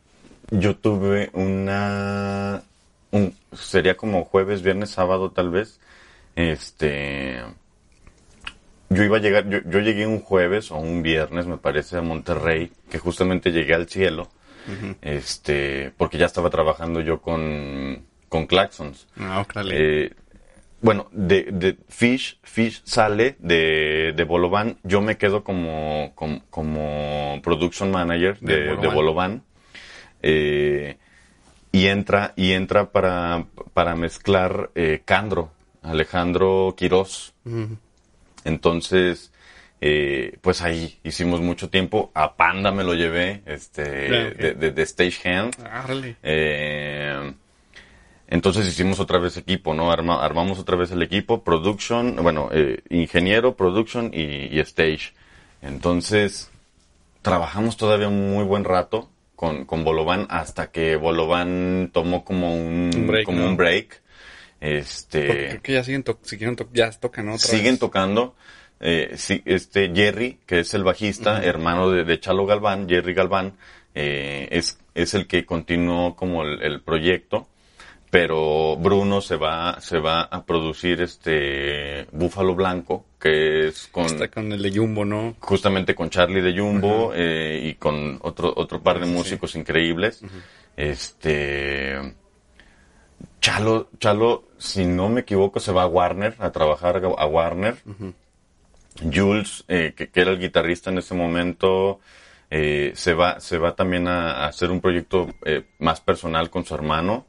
yo tuve una, un, sería como jueves, viernes, sábado tal vez. Este, yo iba a llegar, yo, yo llegué un jueves o un viernes, me parece, a Monterrey, que justamente llegué al cielo. Este, porque ya estaba trabajando yo con, con Claxons. Ah. Eh, bueno, de, de Fish, Fish sale de, de Bolovan. Yo me quedo como, como, como production manager De de, Bolovan. Eh, y entra, y entra para, para mezclar eh, Candro, Alejandro Quirós. Ujú. Entonces, eh, pues ahí hicimos mucho tiempo. A Panda me lo llevé, este, Ah, de, de, de Stagehand. Ah. Eh, entonces hicimos otra vez equipo, ¿no? Arma- armamos otra vez el equipo, production, bueno, eh, ingeniero, production y, y stage. Entonces, trabajamos todavía un muy buen rato con, con Bolovan hasta que Bolovan tomó como un, Un break, como ¿no? un break. Porque Este, creo que ya siguen, to- siguieron to- ya tocan otra siguen vez. tocando. Eh, sí, este Jerry, que es el bajista, hermano de, de Chalo Galván, Jerry Galván, eh, es, es el que continuó como el, el proyecto, pero Bruno se va, se va a producir este Búfalo Blanco, que es con, Está con el de Jumbo, ¿no? justamente con Charlie de Jumbo eh, y con otro otro par de Sí, sí, músicos increíbles. Este Chalo, Chalo, si no me equivoco, se va a Warner a trabajar a a Warner. Jules, eh, que, que era el guitarrista en ese momento, eh, se va se va también a, a hacer un proyecto eh, más personal con su hermano.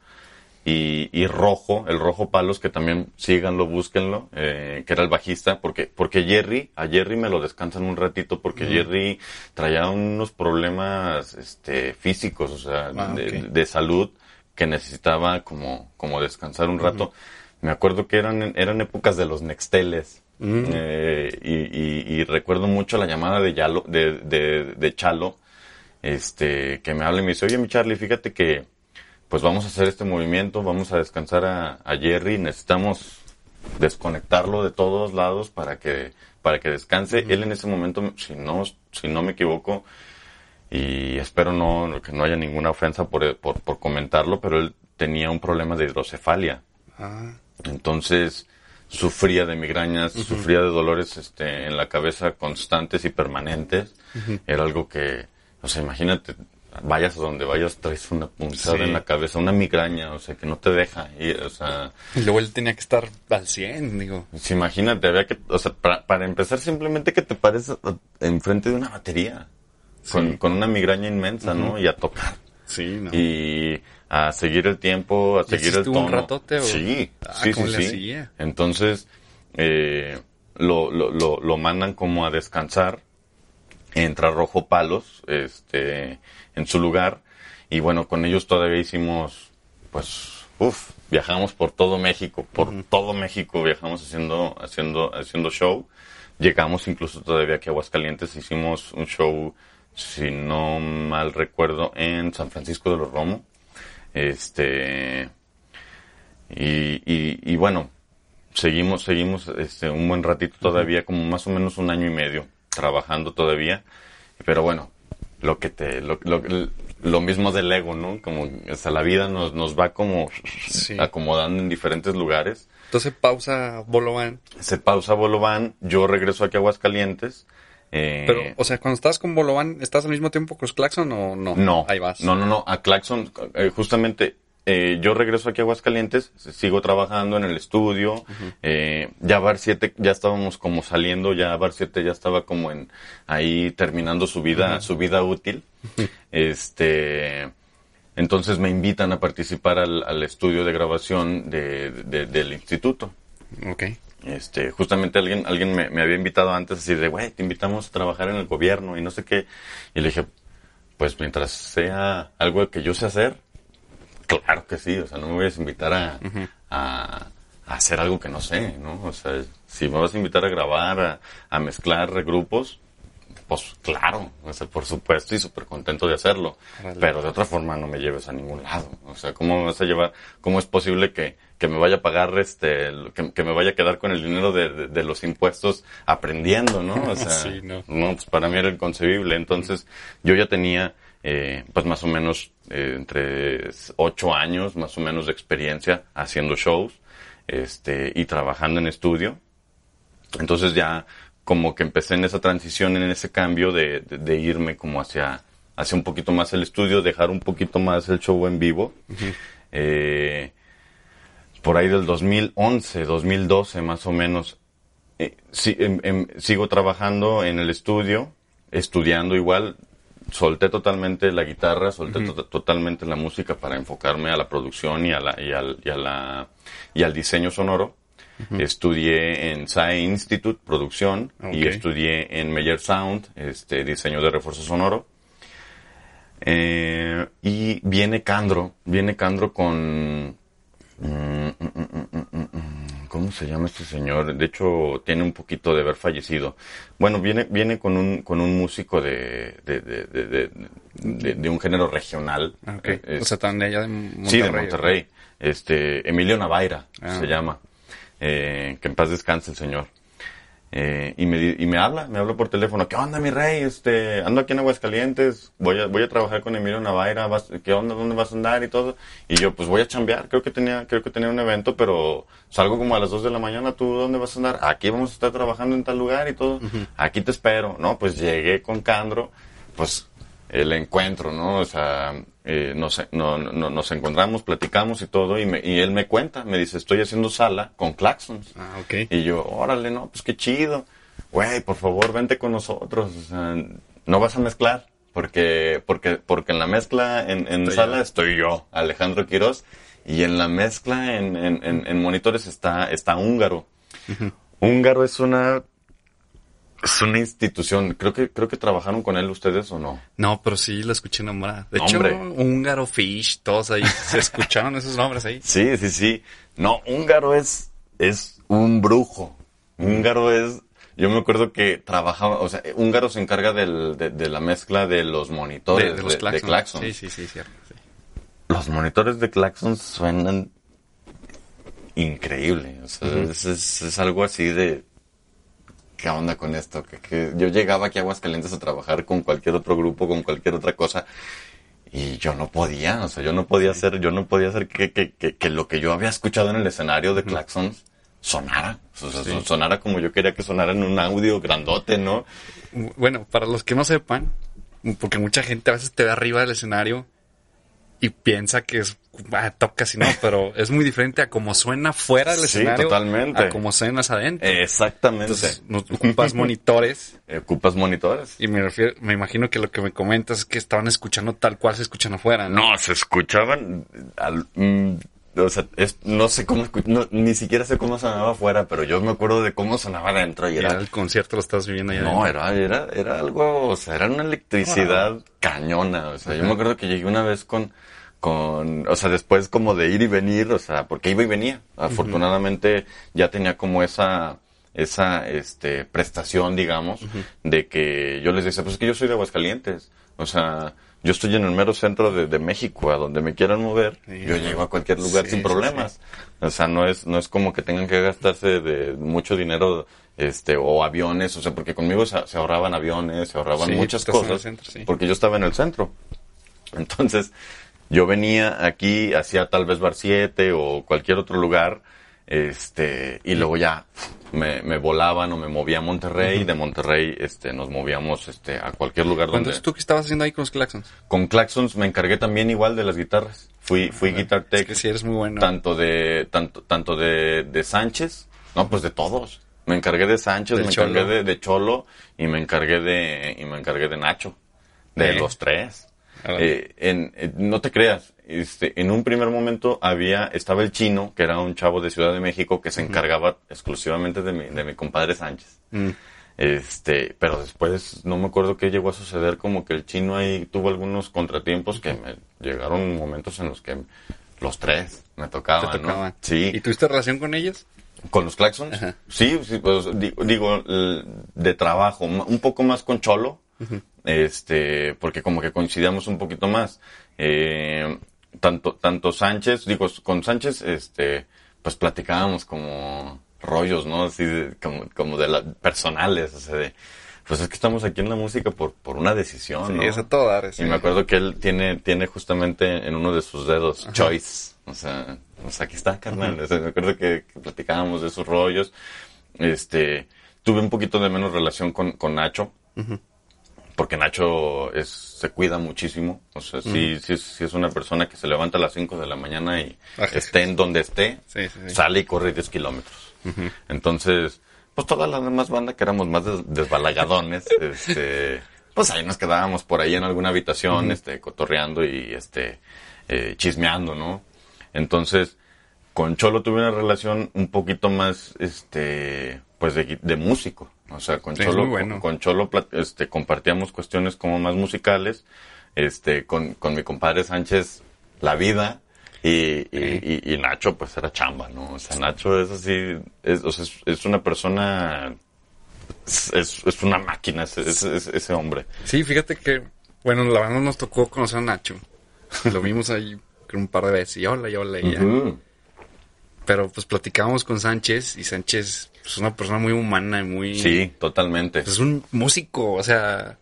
Y, y Rojo, el Rojo Palos, que también síganlo, búsquenlo, eh, que era el bajista, porque, porque Jerry, a Jerry me lo descansan un ratito, porque Jerry traía unos problemas, este, físicos, o sea, Ah, de, de salud, que necesitaba como, como descansar un rato. Me acuerdo que eran, eran épocas de los Nexteles, Mm. eh, y, y- y recuerdo mucho la llamada de, Yalo, de, de, de Chalo, este, que me habla y me dice, oye, mi Charlie, fíjate que, pues vamos a hacer este movimiento, vamos a descansar a, a Jerry, necesitamos desconectarlo de todos lados para que, para que descanse. Él en ese momento, si no, si no me equivoco, y espero no, que no haya ninguna ofensa por, por, por comentarlo, pero él tenía un problema de hidrocefalia. Ah, Entonces sufría de migrañas, sufría de dolores este, en la cabeza constantes y permanentes. Era algo que, o sea, imagínate, vayas a donde vayas, traes una punzada Sí. en la cabeza, una migraña, o sea, que no te deja ir, o sea, y luego él tenía que estar al 100, digo. pues, imagínate, había que, o sea, para, para empezar simplemente que te pares enfrente de una batería, con, Sí. con una migraña inmensa, ¿no? Y a tocar. Sí, ¿no? y a seguir el tiempo, a ¿Y seguir el tono. un ratote, o? Sí, Ah, sí, ¿cómo sí? Entonces, eh, lo, lo, lo, lo mandan como a descansar. Entra Rojo Palos, este, en su lugar. Y bueno, con ellos todavía hicimos, pues, uff, viajamos por todo México, por todo México viajamos haciendo, haciendo, haciendo show. Llegamos incluso todavía aquí a Aguascalientes, hicimos un show, si no mal recuerdo, en San Francisco de los Romo. Este, y, y, y bueno, seguimos, seguimos este, un buen ratito todavía, como más o menos un año y medio, trabajando todavía. Pero bueno, lo que te, lo, lo, lo mismo del ego, ¿no? Como, sea, la vida nos, nos va como Sí. acomodando en diferentes lugares. Entonces pausa Bolovan. Se pausa Bolovan, yo regreso aquí a Aguascalientes. Eh, Pero, o sea, cuando estás con Bolovan, ¿estás al mismo tiempo que los Claxon o no? No, Ahí vas. No, no, no. A Claxon, eh, justamente, eh, yo regreso aquí a Aguascalientes, sigo trabajando en el estudio. eh, ya Bar 7, ya estábamos como saliendo, ya Bar 7 ya estaba como en ahí terminando su vida, su vida útil. Este, entonces me invitan a participar al, al estudio de grabación de, de- del instituto. Ok. Este, justamente alguien, alguien me, me había invitado antes así de, güey, te invitamos a trabajar en el gobierno y no sé qué. Y le dije, pues mientras sea algo que yo sé hacer, claro que sí, o sea, no me voy a invitar a, a, a hacer algo que no sé, ¿no? O sea, si me vas a invitar a grabar, a, a mezclar grupos, pues claro, o sea, por supuesto y súper contento de hacerlo, pero de otra forma no me lleves a ningún lado, o sea, ¿cómo me vas a llevar, cómo es posible que, que me vaya a pagar este, que, que me vaya a quedar con el dinero de, de- de los impuestos aprendiendo, ¿no? O sea, Sí, no. pues para mí era inconcebible, entonces yo ya tenía, eh, pues más o menos eh, entre ocho años, más o menos de experiencia haciendo shows, este, y trabajando en estudio, entonces ya como que empecé en esa transición, en ese cambio de, de- de irme como hacia, hacia un poquito más el estudio, dejar un poquito más el show en vivo. Eh, por ahí del 2011, 2012 más o menos, eh, sí, em- em, sigo trabajando en el estudio, estudiando igual. Solté totalmente la guitarra, solté to- totalmente la música para enfocarme a la producción y, a la, y, al, y, a la, y al diseño sonoro. Estudié en SAE Institute, producción, y estudié en Meyer Sound, este, diseño de refuerzo sonoro. Eh, y viene Candro, viene Candro con... mm, mm, mm, ¿Cómo se llama este señor? De hecho, tiene un poquito de haber fallecido. Bueno, viene, viene con un, con un músico de, de, de, de, un género regional. Ah, ok. Eh, es- o sea, también de allá de Monterrey. Sí, de Monterrey. Este, Emilio Navaira Ah. se llama. Eh, que en paz descanse el señor. Eh, y me, y me habla, me habla por teléfono. ¿Qué onda, mi rey? Este, ando aquí en Aguascalientes. Voy a, voy a trabajar con Emilio Navaira. vas- ¿Qué onda? ¿Dónde vas a andar? Y todo. Y yo, pues voy a chambear. Creo que tenía, creo que tenía un evento, pero salgo como a las 2 de la mañana. ¿Tú dónde vas a andar? Aquí vamos a estar trabajando en tal lugar y todo. Aquí te espero. No, pues llegué con Candro. Pues el encuentro, ¿no? O sea, eh, nos, no- no- nos encontramos, platicamos y todo, y, me- y él me cuenta, me dice, estoy haciendo sala con Claxons. Ah, ok. Y yo, órale, no, pues qué chido. Güey, por favor, vente con nosotros. O sea, no vas a mezclar. Porque, porque, porque en la mezcla en, en Estoy sala yo. estoy yo, Alejandro Quiroz, y en la mezcla en, en, en- en monitores está, está Húngaro. Húngaro es una, es una institución. Creo que, creo que trabajaron con él ustedes o no. No, pero sí lo escuché nombrar. De hecho. Húngaro, Fish, todos ahí. ¿Se escucharon esos nombres ahí? Sí, sí, sí. No, húngaro es, es un brujo. Húngaro es, yo me acuerdo que trabajaba, o sea, húngaro se encarga del, de, de la mezcla de los monitores De, de los claxons. Sí, sí, sí, cierto. sí. Los monitores de Claxons suenan increíble. O sea, es, es- es algo así de, ¿qué onda con esto? Que, que yo llegaba aquí a Aguascalientes a trabajar con cualquier otro grupo, con cualquier otra cosa. Y yo no podía, o sea, yo no podía hacer, yo no podía hacer que, que, que, que lo que yo había escuchado en el escenario de Claxons sonara. O sea, Sí. sonara como yo quería que sonara en un audio grandote, ¿no? Bueno, para los que no sepan, porque mucha gente a veces te ve arriba del escenario y piensa que es, ah, toca si no, pero es muy diferente a cómo suena fuera del Sí, escenario totalmente. a cómo suenas adentro. Exactamente. Entonces, no ocupas monitores Eh, Ocupas monitores. y me refiero, me imagino que lo que me comentas es que estaban escuchando tal cual se escuchan afuera, ¿no? No, se escuchaban. al- mm, o sea, es- no sé cómo. no, ni siquiera sé cómo sonaba afuera, pero yo me acuerdo de cómo sonaba adentro. Y Y era. el concierto lo estás viviendo allá No, era, era, era algo. O sea, era una electricidad cañona. O sea, yo me acuerdo que llegué una vez con. Con, o sea, después como de ir y venir, o sea, porque iba y venía. Afortunadamente ya tenía como esa, esa, este, prestación, digamos, de que yo les decía, pues es que yo soy de Aguascalientes. O sea, yo estoy en el mero centro de, de México, a donde me quieran mover, Sí, yo llego a cualquier lugar Sí, sin sí, problemas. O sea, no es, no es como que tengan que gastarse de mucho dinero, este, o aviones, o sea, porque conmigo se, se ahorraban aviones, se ahorraban muchas cosas, centro, porque yo estaba en el centro. Entonces, yo venía aquí, hacía tal vez Bar 7 o cualquier otro lugar, este, y luego ya me, me volaban o me movía a Monterrey, de Monterrey, este, nos movíamos, este, a cualquier lugar donde... Entonces, ¿tú qué estabas haciendo ahí con los claxons? Con Claxons me encargué también igual de las guitarras. Fui, fui guitar Es tech que sí eres muy bueno. tanto de tanto tanto de, de Sánchez no pues de todos me encargué de Sánchez Del me Cholo. encargué de, de Cholo y me encargué de y me encargué de Nacho de Eh. los tres. Eh, en, eh, no te creas este en un primer momento había estaba el chino que era un chavo de Ciudad de México que se encargaba exclusivamente de mi, de mi compadre Sánchez Mm. este, pero después no me acuerdo qué llegó a suceder, como que el chino ahí tuvo algunos contratiempos que me llegaron momentos en los que Los tres me tocaban, ¿Te ¿no? tocaban? Sí. ¿Y tuviste relación con ellos? ¿Con los Claxons? Ajá. Sí, sí, pues di- digo, de trabajo, un poco más con Cholo, este, porque como que coincidíamos un poquito más. Eh, tanto, tanto Sánchez, digo, con Sánchez, este, pues platicábamos como rollos, ¿no? Así, de- como, como de la, personales, o sea, de, pues es que estamos aquí en la música por, por una decisión, ¿no? Sí, es a todo dar. Y me acuerdo que él tiene, tiene justamente en uno de sus dedos choice. O sea, aquí está, carnal. O sea, me acuerdo que, que platicábamos de esos rollos. Este, tuve un poquito de menos relación con, con Nacho. Porque Nacho es, se cuida muchísimo. O sea, sí, sí, es- sí es una persona que se levanta a las 5 de la mañana y Ajá. esté en donde esté, Sí, sí, sí. sale y corre 10 kilómetros. Entonces, pues toda la demás banda que éramos más des- desbalagadones, este, pues ahí nos quedábamos por ahí en alguna habitación, este, cotorreando y este, eh, chismeando, ¿no? Entonces, con Cholo tuve una relación un poquito más, este, pues de, de músico. O sea, con Sí, Cholo, bueno. con Cholo, este, compartíamos cuestiones como más musicales, este, con, con mi compadre Sánchez, la vida, y, y, y- y Nacho, pues era chamba, ¿no? O sea, Nacho es así, es, o sea, es, es una persona, es, es- una máquina ese, ese, hombre. Sí, fíjate que, bueno, la banda nos tocó conocer a Nacho. Lo vimos ahí un par de veces y hola, y hola, y ya. Pero pues platicábamos con Sánchez y Sánchez pues, es una persona muy humana y muy... Sí, totalmente. Pues, es un músico, o sea...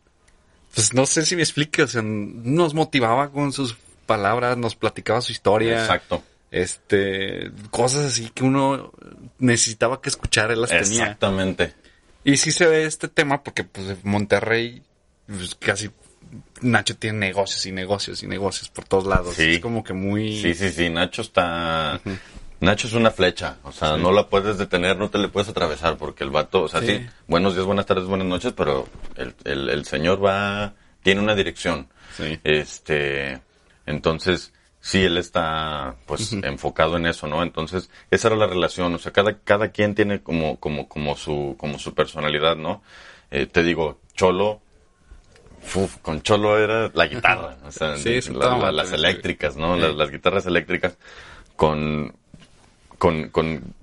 Pues no sé si me explique, o sea, nos motivaba con sus palabras, nos platicaba su historia. Exacto. Este, cosas así que uno necesitaba que escuchar, él las tenía. Exactamente. Y sí se ve este tema porque pues Monterrey pues, casi Nacho tiene negocios y negocios y negocios por todos lados. Sí. Es como que muy... Sí, sí, sí, Nacho está... Nacho es una flecha, o sea, no la puedes detener, no te le puedes atravesar, porque el vato, o sea, sí, Sí. buenos días, buenas tardes, buenas noches, pero el, el, el señor va, tiene una dirección. Sí. Este, entonces, sí, él está, pues, enfocado en eso, ¿no? Entonces, esa era la relación, o sea, cada, cada quien tiene como, como, como su, como su personalidad, ¿no? Eh, te digo, Cholo, uf, con Cholo era la guitarra, o sea, Sí, la- la- las eléctricas, ¿no? Sí. Las, las guitarras eléctricas con, con, con,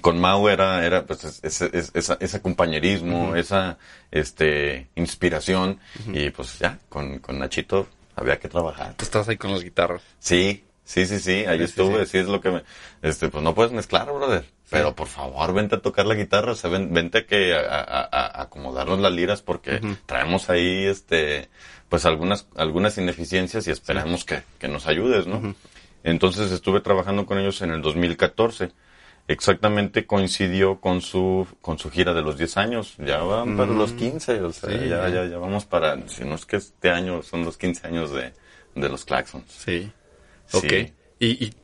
con Mau era, era pues es- es- es- esa- ese compañerismo, esa este inspiración y pues ya, con, con Nachito había que trabajar. Tú estás ahí con las guitarras. Sí, sí, sí, sí, ahí Sí, estuve, sí. sí. es lo que me, este, pues no puedes mezclar, brother. Pero por favor, vente a tocar la guitarra, o sea, ven- vente a que, a, a- a- a acomodarnos las liras porque traemos ahí, este, pues algunas, algunas ineficiencias y esperamos que, que nos ayudes, ¿no? Entonces estuve trabajando con ellos en el 2014. Exactamente coincidió con su, con su gira de los 10 años. Ya van para los 15, o sea, Mm. Sí, ya, ya. ya, ya vamos para, si no es que este año son los 15 años de, de los Claxons. Sí. Sí. Ok. ¿Y, y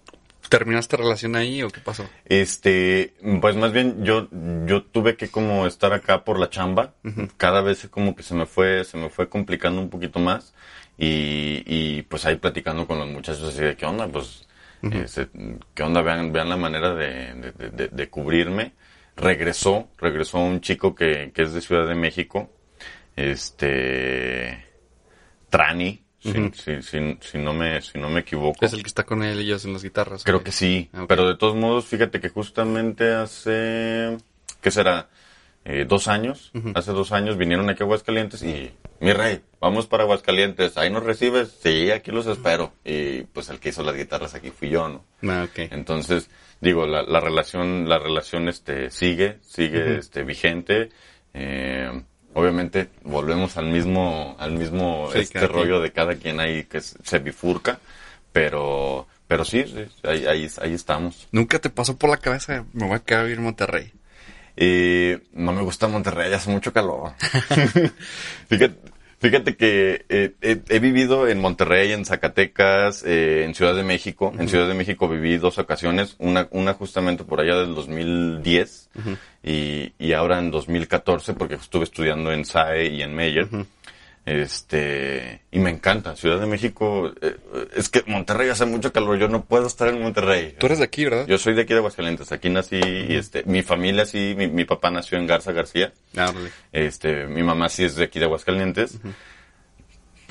terminaste relación ahí o qué pasó? Este, pues más bien yo, yo tuve que como estar acá por la chamba. Cada vez como que se me fue, se me fue complicando un poquito más. Y, y pues ahí platicando con los muchachos así de qué onda, pues, este, qué onda, vean, vean la manera de, de, de- de- de cubrirme. Regresó, regresó un chico que, que es de Ciudad de México, este, Trani, si, si, si, si no me, si no me equivoco. Es el que está con él y ellos en las guitarras. Creo que sí, Ah, pero de todos modos, fíjate que justamente hace, ¿qué será? Eh, dos años, hace dos años vinieron aquí a Aguascalientes y, mi rey, vamos para Aguascalientes, ahí nos recibes, sí, aquí los espero. Y pues el que hizo las guitarras aquí fui yo, ¿no? Ah. Entonces, digo, la, la relación, la relación este sigue, sigue este vigente. Eh, obviamente volvemos al mismo, al mismo Sí, este quien. rollo de cada quien ahí que se bifurca, pero, pero sí, sí, ahí, ahí, ahí estamos. ¿Nunca te pasó por la cabeza me voy a quedar a vivir en Monterrey? Y no me gusta Monterrey, hace mucho calor. fíjate, fíjate que eh, he, he vivido en Monterrey, en Zacatecas, eh, en Ciudad de México. En Ciudad de México viví dos ocasiones, una, una justamente por allá del 2010 y, y ahora en 2014 porque estuve estudiando en SAE y en Meyer. Este, y me encanta. Ciudad de México, eh, es que Monterrey hace mucho calor, yo no puedo estar en Monterrey. Tú eres de aquí, ¿verdad? Yo soy de aquí de Aguascalientes. Aquí nací y este, mi familia sí, mi, mi papá nació en Garza García. Ah, órale. Este, mi mamá sí es de aquí de Aguascalientes.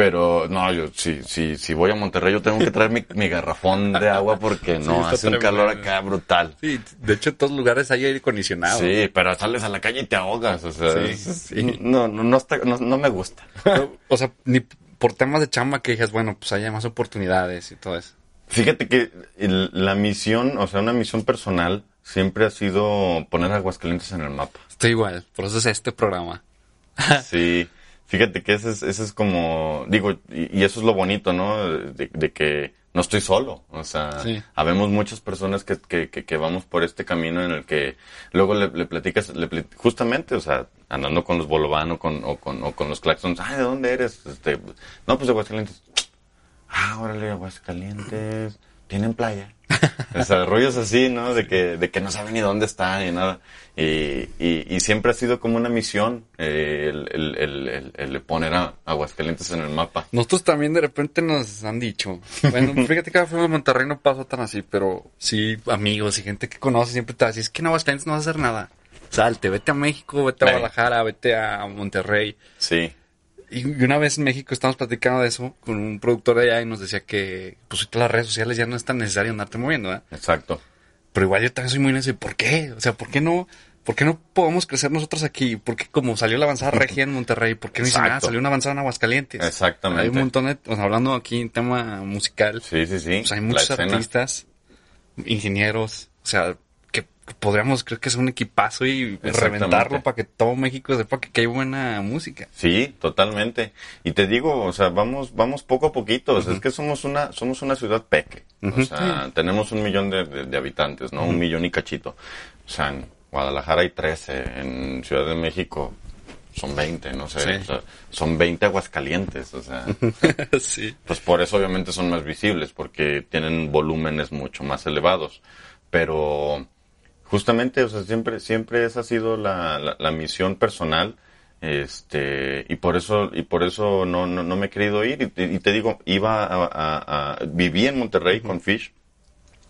Pero no, yo si, si, si voy a Monterrey yo tengo que traer mi, mi garrafón de agua porque no, hace un calor acá brutal. Sí, de hecho en todos lugares hay aire acondicionado. Sí, pero sales a la calle y te ahogas, o sea, Sí, sí. No, no, no, está, no, no me gusta. O sea, ni por temas de chamba que digas, bueno, pues haya más oportunidades y todo eso. Fíjate que el- la misión, o sea, una misión personal siempre ha sido poner Aguascalientes en el mapa. Estoy igual, por eso es este programa. Sí, fíjate que ese es, ese es como, digo, y, y eso es lo bonito, ¿no? De, de que no estoy solo, o sea, Sí. habemos muchas personas que, que, que, que vamos por este camino en el que luego le, le platicas, le justamente, o sea, andando con los Bolobán o con, o con, o con los Claxons, ay, ¿de dónde eres? Este, no, pues de Aguascalientes. Ah, órale, Aguascalientes, tienen playa. O sea, rollos así, ¿no? De que, de que no saben ni dónde están ni nada. Y, y, y siempre ha sido como una misión eh, el, el, el, el- poner a Aguascalientes en el mapa. Nosotros también de repente nos han dicho, bueno, fíjate que a Monterrey no pasó tan así, pero sí amigos y gente que conoce siempre te va a decir, es que en Aguascalientes no vas a hacer nada. Salte, vete a México, vete a. Guadalajara, vete a Monterrey. Sí, Y una vez en México estábamos platicando de eso con un productor de allá y nos decía que pues ahorita las redes sociales ya no es tan necesario andarte moviendo, ¿eh? exacto. Pero igual yo también soy muy necio. ¿y ¿Por qué? O sea, ¿por qué no, por qué no podemos crecer nosotros aquí? ¿Por qué como salió la avanzada regia en Monterrey? ¿Por qué no dicen, ah, Exacto. salió una avanzada en Aguascalientes? Exactamente. Hay un montón de, o sea, hablando aquí en tema musical, Sí, sí, sí. pues hay muchos artistas, ingenieros, o sea, podríamos, creo que es un equipazo y reventarlo para que todo México sepa que, que hay buena música. Sí, totalmente. Y te digo, o sea, vamos, vamos poco a poquito. O sea, es que somos una, somos una ciudad peque. O sea, tenemos un millón de, de- de habitantes, ¿no? Un millón y cachito. O sea, en Guadalajara hay 13, en Ciudad de México son 20, no sé. Sí. O sea, son 20 Aguascalientes, o sea. sí. Pues por eso obviamente son más visibles, porque tienen volúmenes mucho más elevados. Pero justamente, o sea, siempre, siempre esa ha sido la, la, la misión personal. Este, y por eso, y por eso no, no, no me he querido ir. Y te, y te digo, iba a, a- a- viví en Monterrey con Fish.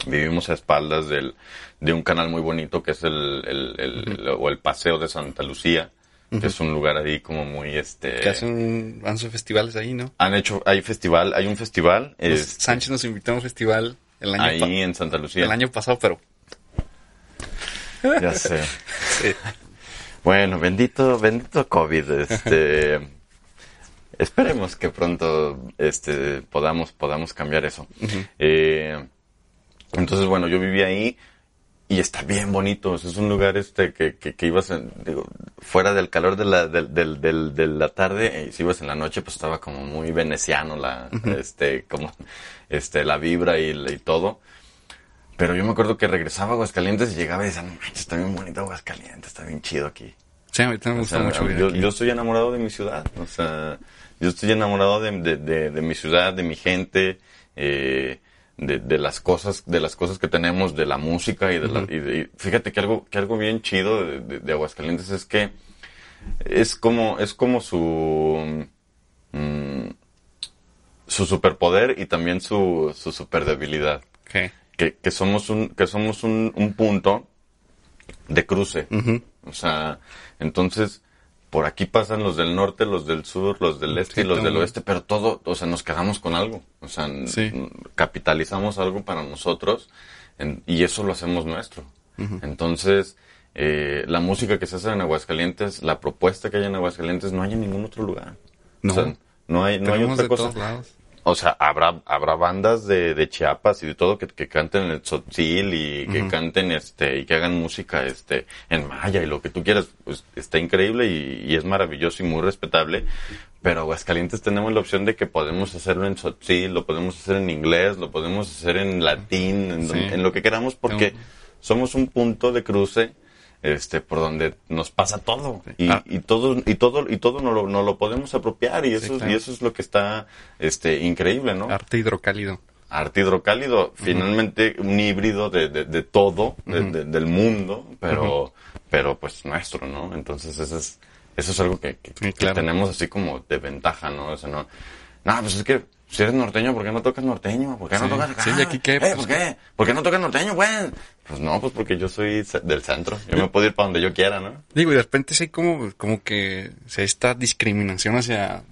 Vivimos a espaldas del, de un canal muy bonito que es el, el, el- el- o el Paseo de Santa Lucía, que es un lugar ahí como muy, este, Que hacen, hacen festivales ahí, ¿no? han hecho, hay festival, hay un festival, Los este, Sánchez nos invitó a un festival el año, ahí en Santa Lucía. el año pasado, pero Ya sé. sí. Bueno, bendito, bendito COVID, este, esperemos que pronto, este, podamos, podamos cambiar eso. Eh, entonces, bueno, yo viví ahí y está bien bonito, es un lugar, este, que, que, que ibas, en- digo, fuera del calor de la, del, del, del- de la tarde, y si ibas en la noche, pues estaba como muy veneciano la, este, como, este, la vibra y, y todo. Pero yo me acuerdo que regresaba a Aguascalientes y llegaba y decía, no manches, está bien bonito Aguascalientes, está bien chido aquí. Sí, a mí también me O gusta sea, mucho yo, aquí. yo estoy enamorado de mi ciudad, o sea, yo estoy enamorado de, de, de- de mi ciudad, de mi gente, eh, de, de las cosas, de las cosas que tenemos, de la música y de la, y de- y fíjate que algo, que algo bien chido de, Aguascalientes es que es como, es como su, mm, su superpoder y también su, su superdebilidad Ok. Que, que somos un que somos un, un punto de cruce. O sea entonces por aquí pasan los del norte los del sur los del este Sí, y los del oeste pero todo o sea nos quedamos con algo. O sea Sí. capitalizamos algo para nosotros en- y eso lo hacemos nuestro. Entonces eh, la música que se hace en Aguascalientes la propuesta que hay en Aguascalientes no hay en ningún otro lugar. No. o sea, no hay no hay otra cosa. O sea, habrá, habrá bandas de, de Chiapas y de todo que, que canten el tzotzil y que canten este, y que hagan música este, en maya y lo que tú quieras, pues está increíble y, y es maravilloso y muy respetable. Pero Aguascalientes tenemos la opción de que podemos hacerlo en tzotzil, lo podemos hacer en inglés, lo podemos hacer en latín, en, Sí. en lo que queramos porque somos un punto de cruce este por donde nos pasa todo y, Ah. y todo y todo y todo no lo, no lo podemos apropiar y eso claro. y eso es lo que está este increíble no Arte hidrocálido. arte hidrocálido finalmente un híbrido de, de, de todo de- del mundo pero pero pues nuestro no entonces eso es eso es algo que, que- Sí, que tenemos así como de ventaja no o sea no no pues es que si eres norteño, ¿por qué no tocas norteño? ¿Por qué no tocas acá? Sí, ¿y aquí qué? Eh, Pues, ¿por qué? ¿Por qué no tocas norteño, pues? Pues no, pues porque yo soy del centro. Yo me puedo ir para donde yo quiera, ¿no? Digo, y de repente sí hay como, como que se esta discriminación hacia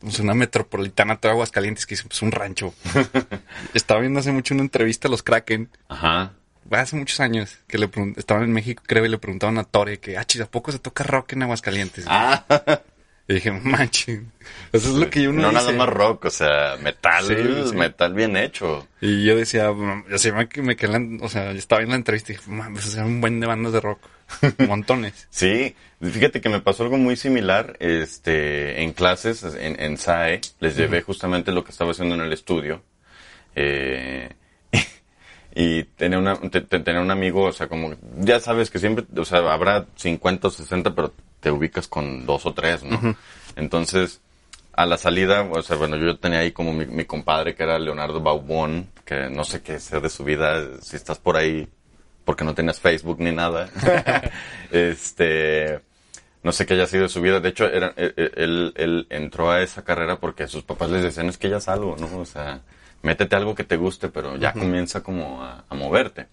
pues, una metropolitana de Aguascalientes que es pues, un rancho. Estaba viendo hace mucho una entrevista a los Kraken. Ajá. Hace muchos años que le estaban en México, creo, y le preguntaban a Tore que, ah, chis, ¿a poco se toca rock en Aguascalientes? Ah, Y dije, manches. Eso es lo que uno no dice. nada más rock, o sea, metal, Sí, sí. metal bien hecho. Y yo decía, "Mm", o sea, me, me quedé, en la- o sea, yo estaba viendo la entrevista y dije, mames, un buen de bandas de rock. Montones. Sí, fíjate que me pasó algo muy similar, este, en clases, en, en SAE, les llevé justamente lo que estaba haciendo en el estudio, eh, y tenía, una, te- te- tenía un amigo, o sea, como, ya sabes que siempre, o sea, habrá 50 o 60, pero te ubicas con dos o tres, ¿no? Entonces, a la salida, o sea, bueno, yo tenía ahí como mi, mi compadre que era Leonardo Baubón, que no sé qué sea de su vida, si estás por ahí, porque no tenías Facebook ni nada. este, no sé qué haya sido de su vida. De hecho, era, él, él- él entró a esa carrera porque sus papás les decían, es que ya es algo, ¿no? O sea, métete algo que te guste, pero ya comienza como a, a moverte.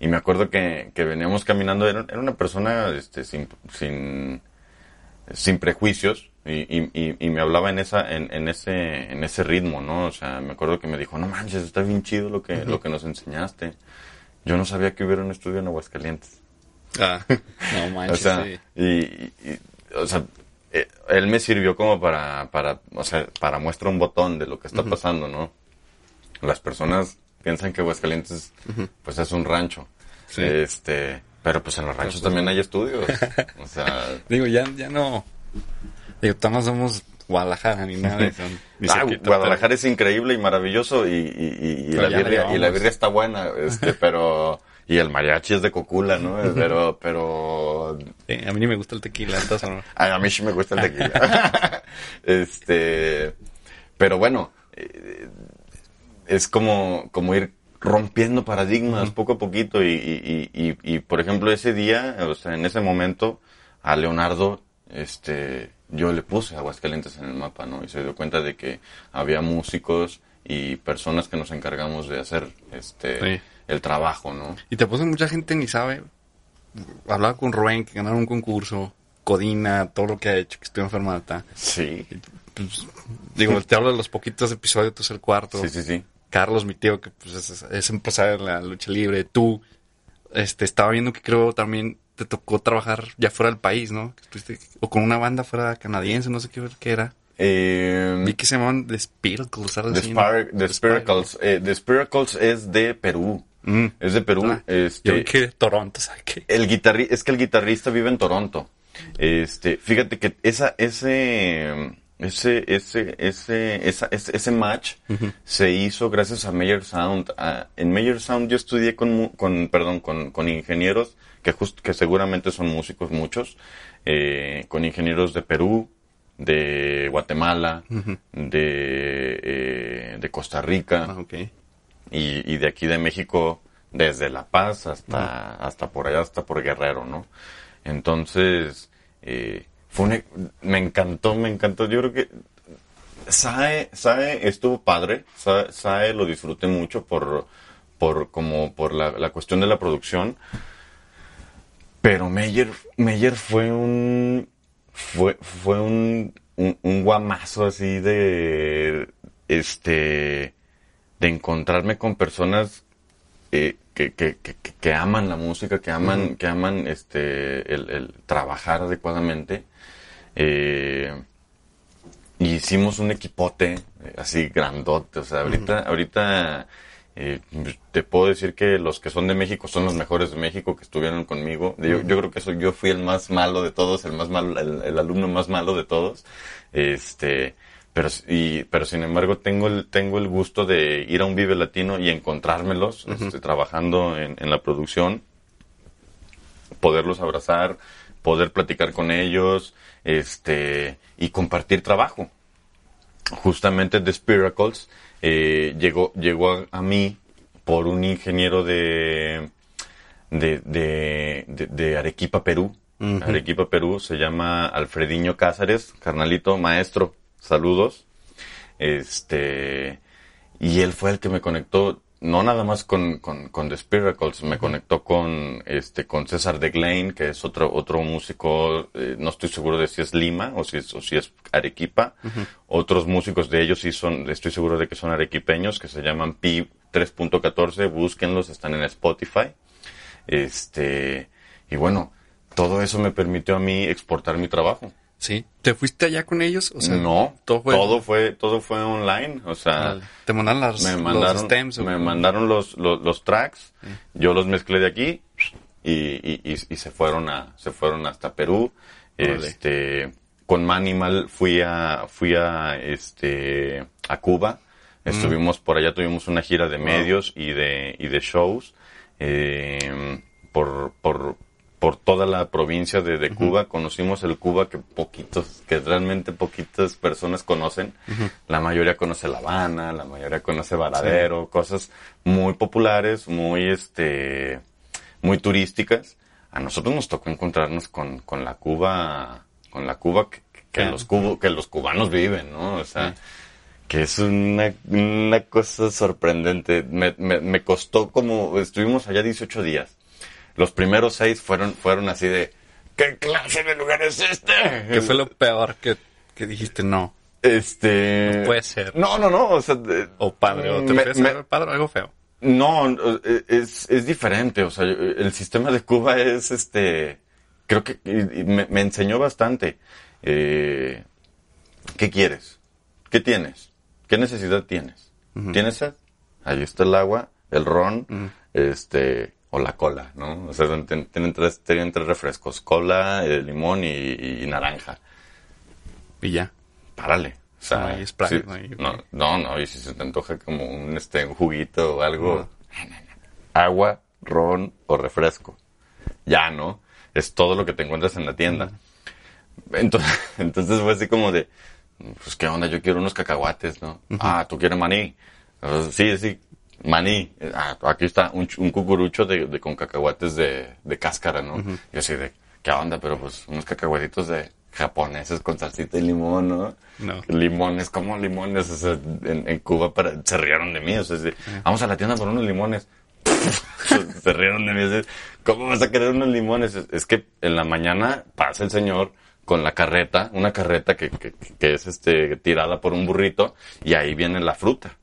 Y me acuerdo que, que veníamos caminando, era, era una persona este, sin, sin, sin prejuicios y, y, y- y me hablaba en esa en, en ese en ese ritmo no o sea me acuerdo que me dijo no manches está bien chido lo que lo que nos enseñaste. Yo no sabía que hubiera un estudio en Aguascalientes Ah, no o manches, sea sí. y, y- y, o sea eh, él me sirvió como para para o sea para muestra un botón de lo que está pasando no las personas piensan que Aguascalientes pues es un rancho Sí. este pero pues en los ranchos también hay estudios o sea Digo, ya, ya no. Digo, no somos Guadalajara ni nada de eso. ni Ah, Guadalajara es increíble y maravilloso y, y- y- y la birria, y la birria está buena, este, pero y el mariachi es de cocula, ¿no? Pero, pero pero- sí, a mí ni me gusta el tequila, entonces no. a, a mí sí me gusta el tequila. este, pero bueno, eh, es como, como ir rompiendo paradigmas poco a poquito y, y, y, por ejemplo ese día, o sea, en ese momento a Leonardo, este, yo le puse Aguascalientes en el mapa, ¿no? Y se dio cuenta de que había músicos y personas que nos encargamos de hacer, este, Sí. el trabajo, ¿no? Y te puse mucha gente ni sabe. Hablaba con Rubén, que ganaron un concurso. Codina, todo lo que ha hecho, que estoy enfermata. Sí, Pues, digo, te hablo de los poquitos episodios, tú es el cuarto. sí, sí, sí. Carlos, mi tío, que pues es, es empresario en la lucha libre. Tú, este, estaba viendo que creo también te tocó trabajar ya fuera del país, ¿no? O con una banda fuera canadiense, no sé qué, qué era. Eh, Vi que se llamaban The Spiracles, The. Spar- The Spiracles. eh, The Spiracles es de Perú. Mm. Es de Perú. Ah, este, Yo Toronto, ¿sabes qué? el guitarri es que el guitarrista vive en Toronto. Este, fíjate que esa, ese, ese, ese, ese, esa- ese, ese match se hizo gracias a Meyer Sound. Ah, en Meyer Sound yo estudié con, con perdón, con, con ingenieros que just, que seguramente son músicos muchos, eh, con ingenieros de Perú, de Guatemala, de, eh, de Costa Rica Ah, y, y de aquí de México desde La Paz hasta, hasta por allá, hasta por Guerrero, ¿no? Entonces, eh, me encantó, me encantó. Yo creo que SAE, SAE estuvo padre, SAE, SAE lo disfruté mucho por, por, como por la, la cuestión de la producción. Pero Meyer, Meyer fue un, fue, fue un, un, un guamazo así de, este, de encontrarme con personas eh, que, que, que, que- aman la música, que aman, que aman este el, el trabajar adecuadamente. Eh, hicimos un equipote eh, así grandote. O sea, ahorita, ahorita eh, te puedo decir que los que son de México son los mejores de México que estuvieron conmigo. Yo, yo creo que eso, yo fui el más malo de todos, el más malo, el, el alumno más malo de todos. Este, pero, y, pero sin embargo tengo el, tengo el gusto de ir a un Vive Latino y encontrármelos, este, trabajando en, en la producción, poderlos abrazar, poder platicar con ellos, este, y compartir trabajo. Justamente The Spiracles eh, llegó, llegó a, a mí por un ingeniero de, de, de, de- de Arequipa, Perú. Arequipa, Perú, se llama Alfrediño Cázares, carnalito, maestro, saludos. Este, y él fue el que me conectó. No nada más con, con, con The Spiracles, me conectó con, este, con César de Glain, que es otro, otro músico, eh, no estoy seguro de si es Lima o si es, o si es Arequipa. Otros músicos de ellos sí son, estoy seguro de que son arequipeños, que se llaman Pi 3.14, búsquenlos, están en Spotify. Este, y bueno, todo eso me permitió a mí exportar mi trabajo. Sí. ¿Te fuiste allá con ellos? O sea, no, todo fue, todo fue, online. O sea, te mandaron las, me mandaron, los stems. Me mandaron los, los, tracks, yo los mezclé de aquí y, y, y, se fueron a, se fueron hasta Perú. Este, con Manimal fui a, fui a, este, a Cuba. Mm. Estuvimos por allá, tuvimos una gira de medios y de, y de shows. Eh, por, por, por toda la provincia de, Cuba. Conocimos el Cuba que poquitos, que realmente poquitas personas conocen. La mayoría conoce La Habana, la mayoría conoce Varadero, cosas muy populares, muy, este, muy turísticas. A nosotros nos tocó encontrarnos con, con la Cuba, con la Cuba que, los que los cubanos viven, ¿no? O sea, que es una, una cosa sorprendente. Me, me, me costó como, estuvimos allá 18 días los primeros seis fueron, fueron así de, ¿qué clase de lugar es este? ¿Qué fue lo peor que, dijiste no? Este... No puede ser. No, no, no, o sea... o padre, o te me, padre algo feo. No, es, es diferente, o sea, el sistema de Cuba es, este, creo que me, me enseñó bastante. Eh, ¿Qué quieres? ¿Qué tienes? ¿Qué necesidad tienes? ¿Tienes sed? Ahí está el agua, el ron, este, o la cola, ¿no? O sea, tienen tres, tienen tres refrescos, cola, eh, limón y, naranja. Y ya. Párale. O sea, no, no, no, y si se te antoja como un, este, un juguito o algo, agua, ron o refresco. Ya, ¿no? Es todo lo que te encuentras en la tienda. Entonces, entonces fue así como de, pues qué onda, yo quiero unos cacahuates, ¿no? Ah, tú quieres maní. sí, sí, maní, ah, aquí está un, cucurucho de, con cacahuates de, cáscara, ¿no? Y así de, ¿qué onda? Pero pues unos cacahuatitos de japoneses con salsita y limón, ¿no? No. Limones, ¿cómo limones? O sea, en, Cuba para, se rieron de mí, o sea, vamos a la tienda por unos limones. se rieron de mí, ¿cómo vas a querer unos limones? Es, que en la mañana pasa el señor con la carreta, una carreta que, que, es este tirada por un burrito y ahí viene la fruta.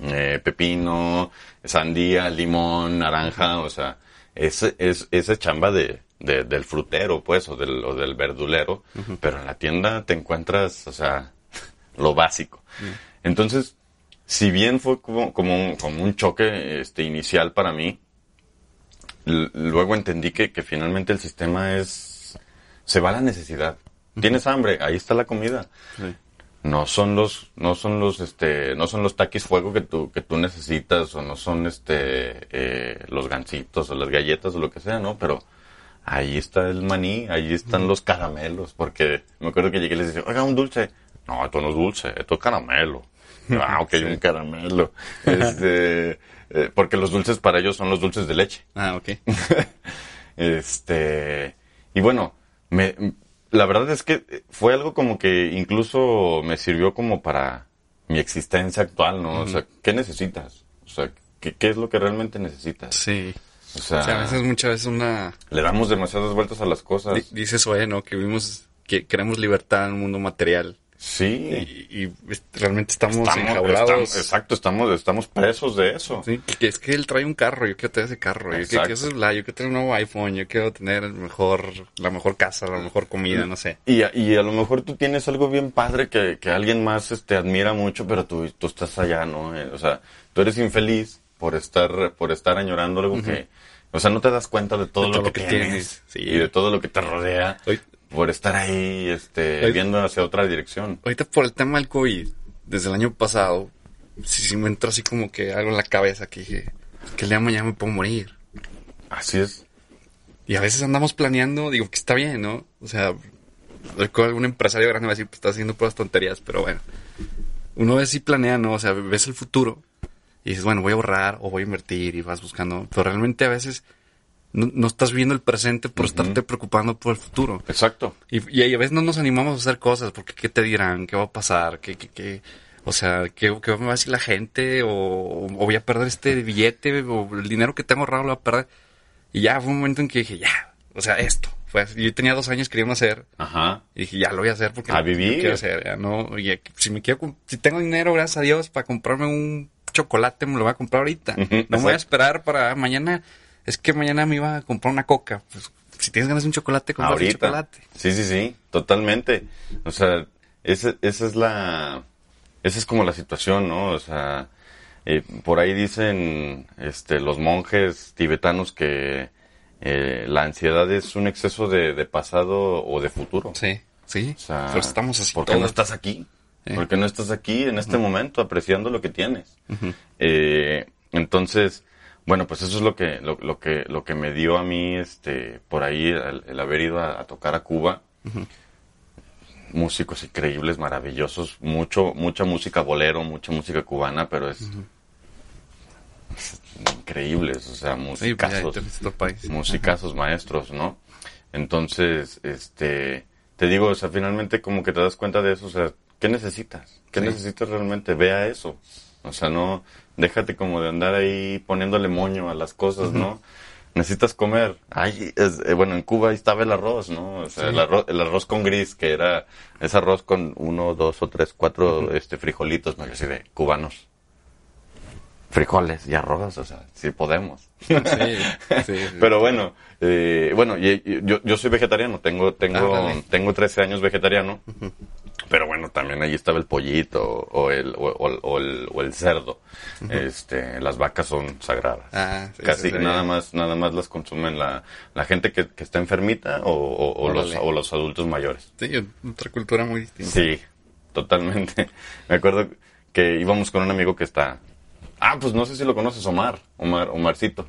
Eh, pepino, sandía, limón, naranja, o sea, es, es esa chamba de, del frutero, pues, o del, o del verdulero, pero en la tienda te encuentras, o sea, lo básico. Entonces, si bien fue como, como, un, como un choque este, inicial para mí, luego entendí que, que finalmente el sistema es, se va a la necesidad. Tienes hambre, ahí está la comida no son los no son los este no son los taquis fuego que tú que tú necesitas o no son este eh, los gancitos o las galletas o lo que sea no pero ahí está el maní ahí están los caramelos porque me acuerdo que llegué y les decía oiga un dulce no esto no es dulce esto es caramelo ah ok un caramelo este eh, porque los dulces para ellos son los dulces de leche. Ah ok. Este y bueno me la verdad es que fue algo como que incluso me sirvió como para mi existencia actual, ¿no? O sea, ¿qué necesitas? O sea, ¿qué, ¿qué, es lo que realmente necesitas? Sí. O sea, a veces, muchas veces una... Le damos demasiadas vueltas a las cosas. dice eso, ¿eh? ¿no? Que vivimos, que queremos libertad en un mundo material. Sí. Y, realmente estamos, estamos exacto, estamos, estamos presos de eso. Sí, que es que él trae un carro, yo quiero tener ese carro, yo quiero, yo quiero tener un nuevo iPhone, yo quiero tener el mejor, la mejor casa, la mejor comida, no sé. Y, y a lo mejor tú tienes algo bien padre que, que alguien más este, admira mucho, pero tú, tú estás allá, ¿no? Eh, o sea, tú eres infeliz por estar, por estar añorando algo que... O sea, no te das cuenta de todo, lo, que, tienes, y de todo lo que te rodea por estar ahí este, viendo hacia otra dirección. Ahorita por el tema del COVID, desde el año pasado, sí, sí me entró así como que algo en la cabeza que dije, que el día de mañana me puedo morir. Así es. Y a veces andamos planeando, digo que está bien, ¿no? O sea, algún empresario grande va a decir, pues está haciendo puras tonterías, pero bueno. Uno ve si planea, ¿no? O sea, ves el futuro y dices, bueno, voy a ahorrar o voy a invertir y vas buscando. Pero realmente a veces no, estás viendo el presente por estarte preocupando por el futuro. Exacto. Y, y, a veces no nos animamos a hacer cosas porque qué te dirán, qué va a pasar, qué, qué, qué... O sea, ¿qué, qué me va a decir la gente? O, o voy a perder este billete, o el dinero que tengo ahorrado lo voy a perder. Y ya fue un momento en que dije, ya, o sea, esto. Yo tenía dos años queriendo hacer. Ajá. Y dije, ya lo voy a hacer porque A vivir. quiero hacer. Ya no, y si me quiero, si tengo dinero, gracias a Dios, para comprarme un chocolate, me lo voy a comprar ahorita. No me voy a esperar para mañana. Es que mañana me iba a comprar una coca. Pues si tienes ganas de un chocolate, compra un chocolate. Sí, sí, sí, totalmente. O sea, ese- esa es la, esa es como la situación, ¿no? O sea, eh, por ahí dicen, este, los monjes tibetanos que eh, la ansiedad es un exceso de, de pasado o de futuro. Sí, sí. O sea, Pero estamos así ¿por qué no estás aquí? Sí. ¿Por qué no estás aquí en este momento apreciando lo que tienes? Eh, entonces, bueno, pues eso es lo que, lo, lo que, lo que me dio a mí, este, por ahí el, el haber ido a, a tocar a Cuba. Músicos increíbles, maravillosos, mucho, mucha música bolero, mucha música cubana, pero es, es increíbles, o sea, Sí, musicazos país. musicazos maestros, ¿no? Entonces, este, te digo, o sea, finalmente como que te das cuenta de eso, o sea, ¿qué necesitas? ¿Qué Sí. necesitas realmente? Ve a eso. O sea, no, déjate como de andar ahí poniéndole moño a las cosas, ¿no? Necesitas comer. Ay, es- eh, bueno, en Cuba ahí estaba el arroz, ¿no? O sea, Sí. el, arroz, el arroz con gris, que era ese arroz con uno, dos o tres, cuatro, este, frijolitos, ¿no? Así de cubanos. Frijoles y arroz, o sea, sí podemos. Sí, sí. Pero bueno, eh, bueno, yo, yo soy vegetariano, tengo, tengo, Ah, vale. tengo 13 años vegetariano. Bueno, también ahí estaba el pollito o el, o, o- o el, o el cerdo. Este, las vacas son sagradas. Ah, sí, Casi nada más, nada más las consumen la, la gente que, que está enfermita o, los, o los adultos mayores. Sí, otra cultura muy distinta. Sí, totalmente. Me acuerdo que íbamos con un amigo que está. Ah, pues no sé si lo conoces, Omar. Omar, Omarcito.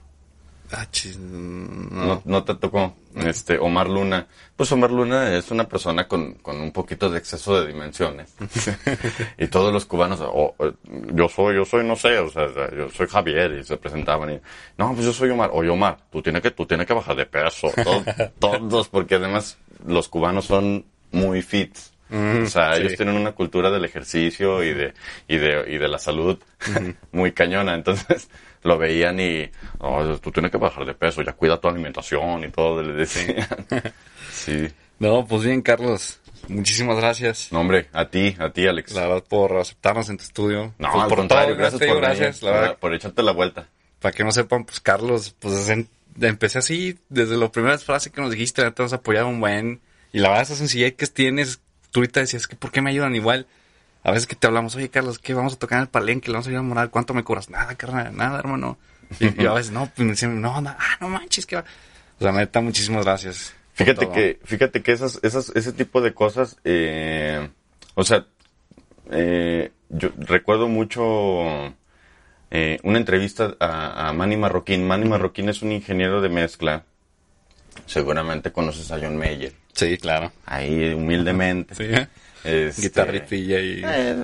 Ah, no. No, no te tocó. Este, Omar Luna. Pues Omar Luna es una persona con, con un poquito de exceso de dimensiones. y todos los cubanos, oh, yo soy, yo soy, no sé, o sea, yo soy Javier, y se presentaban y, no, pues yo soy Omar. Oye, Omar, tú tienes que, tú tienes que bajar de peso. Todos, todos, porque además los cubanos son muy fit. o sea, sí. ellos tienen una cultura del ejercicio y de, y de, y de la salud muy cañona. Entonces, lo veían y, "Oh, tú tienes que bajar de peso, ya cuida tu alimentación y todo, le decían. Sí. No, pues bien, Carlos. Muchísimas gracias. No, hombre, a ti, a ti, Alex. La verdad, por aceptarnos en tu estudio. No, Pues, al por contrario, todo, gracias por venir, gracias. La por- verdad, por echarte la vuelta. para que no sepan, pues Carlos, pues empecé así, desde la primera frase que nos dijiste, te has apoyado un buen. Y la verdad, esa sencillez que tienes, tú ahorita decías que ¿por qué me ayudan igual? A veces que te hablamos, oye Carlos, ¿qué vamos a tocar en el palenque? ¿Le vamos a ir a morar? ¿Cuánto me cobras? Nada, carnal, nada, hermano. Y, y a veces, no, pues me dicen, no, no, ah, no manches, que va. O sea, neta, muchísimas gracias. Fíjate todo. que, fíjate que esas, esas, ese tipo de cosas, eh, o sea, eh, yo recuerdo mucho eh, una entrevista a, a Manny Marroquín. Manny Marroquín es un ingeniero de mezcla. Seguramente conoces a John Mayer. Sí, claro. Ahí humildemente. Sí, ¿eh? Este, Guitarritilla y... eh,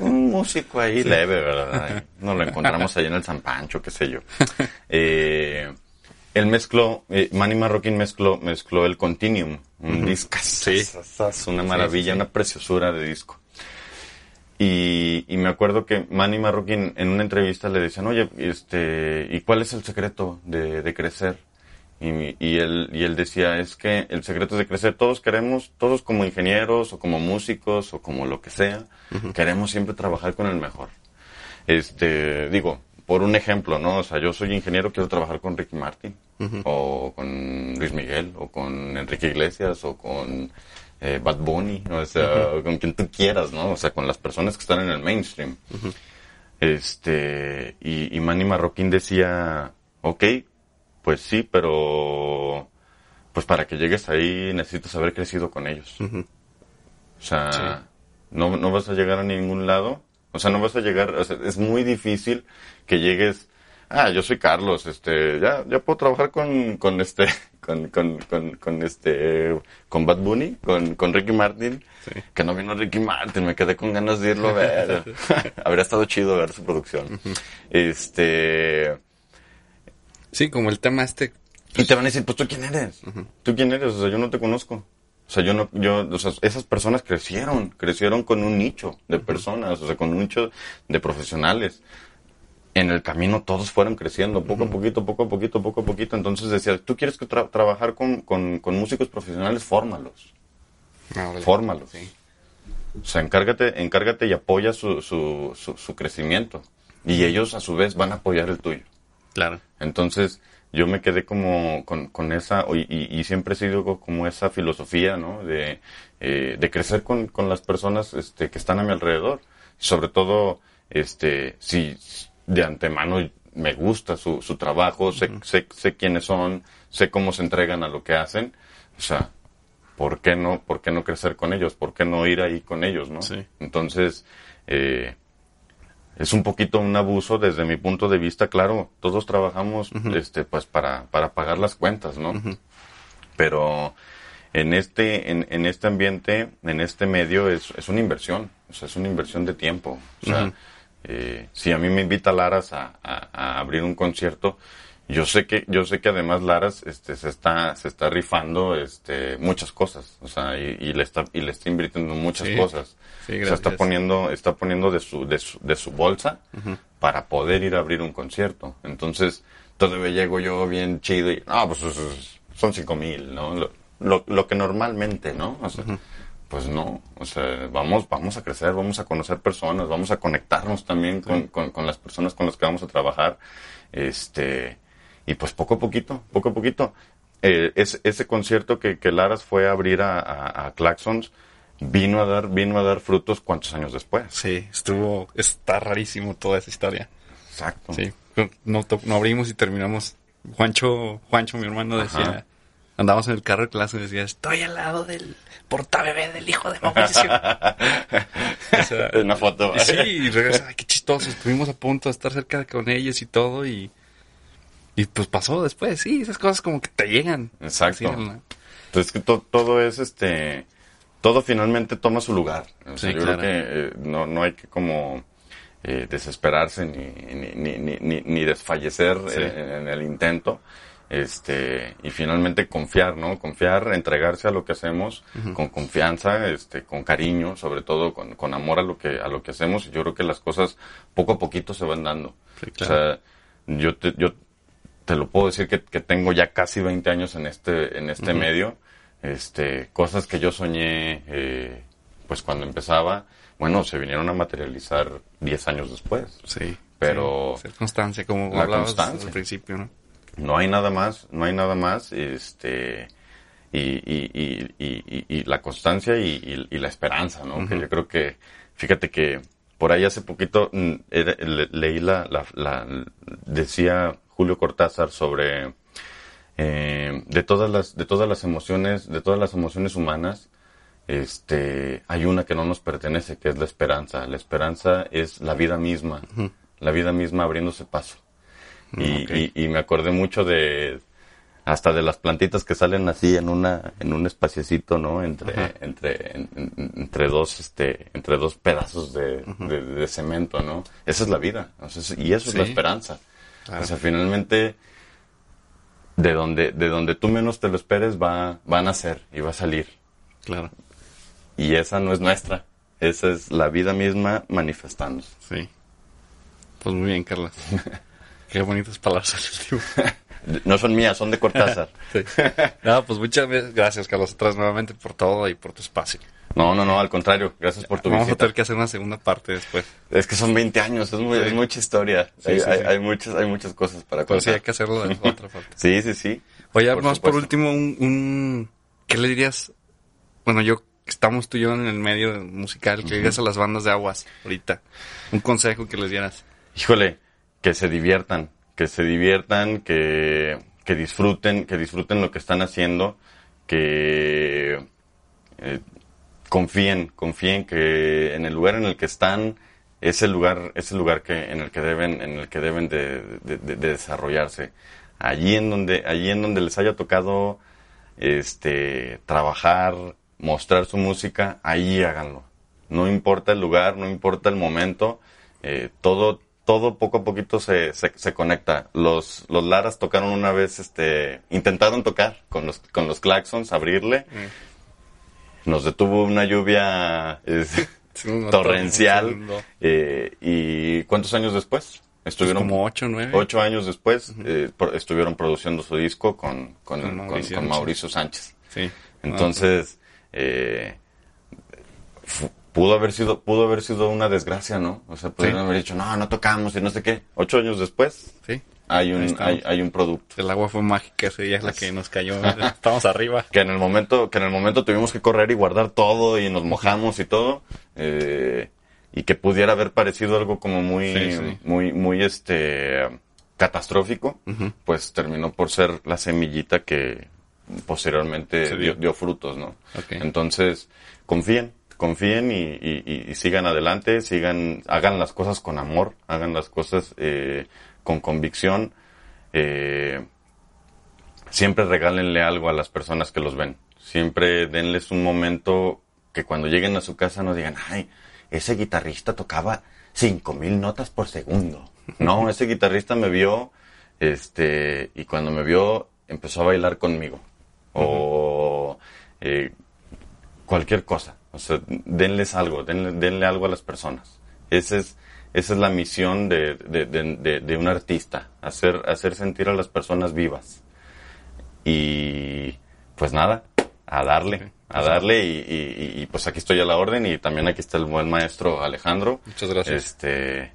un músico ahí leve, ¿verdad? Nos lo encontramos ahí en el San Pancho, qué sé yo. Eh, él mezcló, eh, Manny Marroquín mezcló, mezcló el Continuum, un disco. Sí. Es una maravilla, sí, sí. una preciosura de disco. Y, y me acuerdo que Manny Marroquín en una entrevista le decían, oye, este, ¿y cuál es el secreto de, de crecer? Y, y, él, y él decía, es que el secreto es de crecer. Todos queremos, todos como ingenieros o como músicos o como lo que sea, queremos siempre trabajar con el mejor. Este, digo, por un ejemplo, ¿no? O sea, yo soy ingeniero, quiero trabajar con Ricky Martin, o con Luis Miguel, o con Enrique Iglesias, o con eh, Bad Bunny, o sea, con quien tú quieras, ¿no? O sea, con las personas que están en el mainstream. Este, y, y Manny Marroquín decía, ok, pues sí, pero pues para que llegues ahí necesitas haber crecido con ellos. O sea, Sí. no, no vas a llegar a ningún lado. O sea, no vas a llegar, o sea, es muy difícil que llegues, ah, yo soy Carlos, este, ya, ya puedo trabajar con, con este, con, con, con, con este, con Bad Bunny, con, con Ricky Martin, Sí. que no vino Ricky Martin, me quedé con ganas de irlo a ver. Habría estado chido ver su producción. Este, Sí, como el tema este... y te van a decir, pues tú quién eres, tú quién eres, o sea, yo no te conozco. O sea, yo no, yo, o sea, esas personas crecieron, crecieron con un nicho de personas, o sea, con un nicho de profesionales. En el camino todos fueron creciendo, poco a poquito, poco a poquito, poco a poquito. Entonces decía, tú quieres que tra- trabajar con, con, con músicos profesionales, fórmalos, Ah, fórmalos. Sí. O sea, encárgate, encárgate y apoya su, su, su, su crecimiento. Y ellos a su vez van a apoyar el tuyo. Claro. Entonces, yo me quedé como con, con esa, y, y- siempre he sido co- como esa filosofía, ¿no? De, eh, de crecer con, con las personas este, que están a mi alrededor. Sobre todo, este, si de antemano me gusta su, su trabajo, sé, sé, sé quiénes son, sé cómo se entregan a lo que hacen. O sea, ¿por qué no, por qué no crecer con ellos? ¿Por qué no ir ahí con ellos, no? Sí. Entonces, eh, es un poquito un abuso desde mi punto de vista, claro, todos trabajamos este pues para, para pagar las cuentas, ¿no? Pero en este, en, en este ambiente, en este medio, es, es una inversión, o sea, es una inversión de tiempo. O sea, eh, si a mí me invita Laras a, a- a abrir un concierto, yo sé que, yo sé que además Laras, este, se está, se está rifando, este, muchas cosas, o sea, y, y le está, y le está invirtiendo muchas Sí. cosas. Sí, o sea, está poniendo, está poniendo de su, de su, de su bolsa para poder ir a abrir un concierto. Entonces, todavía llego yo bien chido y, no, pues es- es- son cinco mil, ¿no? Lo, lo, lo que normalmente, ¿no? O sea, pues no, o sea, vamos, vamos a crecer, vamos a conocer personas, vamos a conectarnos también con, con, con las personas con las que vamos a trabajar, este, y pues poco a poquito, poco a poquito. Eh, es- ese concierto que, que Laras fue a abrir a, a, a Claxons, vino a dar, vino a dar frutos cuántos años después. Sí, estuvo, está rarísimo toda esa historia. Exacto. Sí, no, to- no abrimos y terminamos. Juancho, Juancho, mi hermano, decía, Ajá. andábamos en el carro de clase y decía, estoy al lado del portabebé del hijo de Mauricio. O sea, Una foto. y sí, y regresa, ay, qué chistoso, estuvimos a punto de estar cerca con ellos y todo y, y pues pasó después, sí, esas cosas como que te llegan. Exacto. Así, ¿no? Entonces que to- todo es este, todo finalmente toma su lugar. O sea, Sí, yo claro. creo que eh, no, no hay que como eh, desesperarse ni, ni, ni, ni, desfallecer Sí. en, en el intento. Este, y finalmente confiar, ¿no? Confiar, entregarse a lo que hacemos con confianza, este, con cariño, sobre todo con, con amor a lo que, a lo que hacemos. Y yo creo que las cosas poco a poquito se van dando. Sí, O claro. sea, yo te, yo te lo puedo decir que, que tengo ya casi 20 años en este, en este medio. Este, cosas que yo soñé, eh, pues cuando empezaba, bueno, se vinieron a materializar 10 años después. Sí. Pero- sí, constancia, como La hablabas constancia. al principio, ¿no? No hay nada más, no hay nada más, este, y, y, y, y, la constancia y, la esperanza, ¿no? Que yo creo que, fíjate que por ahí hace poquito mm, era- le- leí la, la, la- decía Julio Cortázar sobre, eh, de todas las, de todas las emociones, de todas las emociones humanas, este, hay una que no nos pertenece, que es la esperanza. La esperanza es la vida misma, la vida misma abriéndose paso. Y, Ok. y, y me acordé mucho de hasta de las plantitas que salen así en una en un espaciecito no entre Ajá. entre en- en- entre dos este entre dos pedazos de, de- de cemento no esa es la vida o sea, y eso es la esperanza Claro. o sea finalmente de donde de donde tú menos te lo esperes va va a nacer y va a salir Claro. y esa no es nuestra esa es la vida misma manifestándose Sí. Pues muy bien, Carlos. Qué bonitas palabras. no son mías son de Cortázar Sí. No, pues muchas gracias, Carlos, vez nuevamente por todo y por tu espacio. no no no al contrario gracias por tu Vamos a visita tener que hacer una segunda parte después. Es que son 20 años, es, muy- Sí. es mucha historia. Sí, hay, sí, hay- sí. hay muchas, hay muchas cosas para Pero sí contar. hay que hacerlo de otra parte. Sí, sí, sí. Oye, Por más por último, un, un... ¿Qué le dirías? Bueno, yo... Estamos tú y yo en el medio musical. ¿Qué le dirías a las bandas de aguas ahorita? Un consejo que les dieras. Híjole, que se diviertan, que se diviertan, que, que disfruten, que disfruten lo que están haciendo, que eh, confíen, confíen que en el lugar en el que están es el lugar, es el lugar que, en el que deben, en el que deben de, de- de- de desarrollarse. Allí en donde, allí en donde les haya tocado este trabajar, mostrar su música, ahí háganlo. No importa el lugar, no importa el momento, eh, todo, todo poco a poquito se, se, se conecta. Los, los Laras tocaron una vez, este, intentaron tocar con los, con los Claxons, abrirle, nos detuvo una lluvia es, torrencial. Eh, ¿Y cuántos años después? Estuvieron como ocho, nueve. Ocho años después eh, estuvieron produciendo su disco con, con, Mauricio, Sánchez. Sí. Entonces, eh, pudo haber sido pudo haber sido una desgracia, ¿no? O sea, pudieron haber dicho, no, no tocamos y no sé qué. Ocho años después, sí. hay un hay, hay, un producto. El agua fue mágica, ese día es la que nos cayó. Estamos arriba. Que en el momento que en el momento tuvimos que correr y guardar todo y nos mojamos y todo. Eh, y que pudiera haber parecido algo como muy, muy, muy, este, catastrófico, pues terminó por ser la semillita que posteriormente dio. frutos, ¿no? Entonces, confíen, confíen y, sigan adelante, sigan, hagan las cosas con amor, hagan las cosas eh, con convicción, eh, siempre regálenle algo a las personas que los ven, siempre denles un momento que cuando lleguen a su casa no digan, ay, ese guitarrista tocaba cinco mil notas por segundo. No, ese guitarrista me vio, este, y cuando me vio empezó a bailar conmigo. O eh, cualquier cosa. O sea, denles algo, denle, algo a las personas. Ese es, esa es la misión de, de, un artista, hacer, hacer sentir a las personas vivas. Y pues nada, a darle a darle y, pues aquí estoy a la orden y también aquí está el buen maestro Alejandro. Muchas gracias. Este,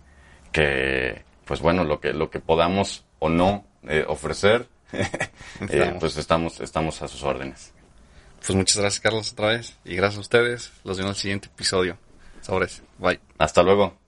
que pues bueno, lo que, lo que podamos o no eh, ofrecer, eh, pues estamos, estamos a sus órdenes. Pues muchas gracias Carlos otra vez y gracias a ustedes. Los vemos en el siguiente episodio. Sobres. Bye. Hasta luego.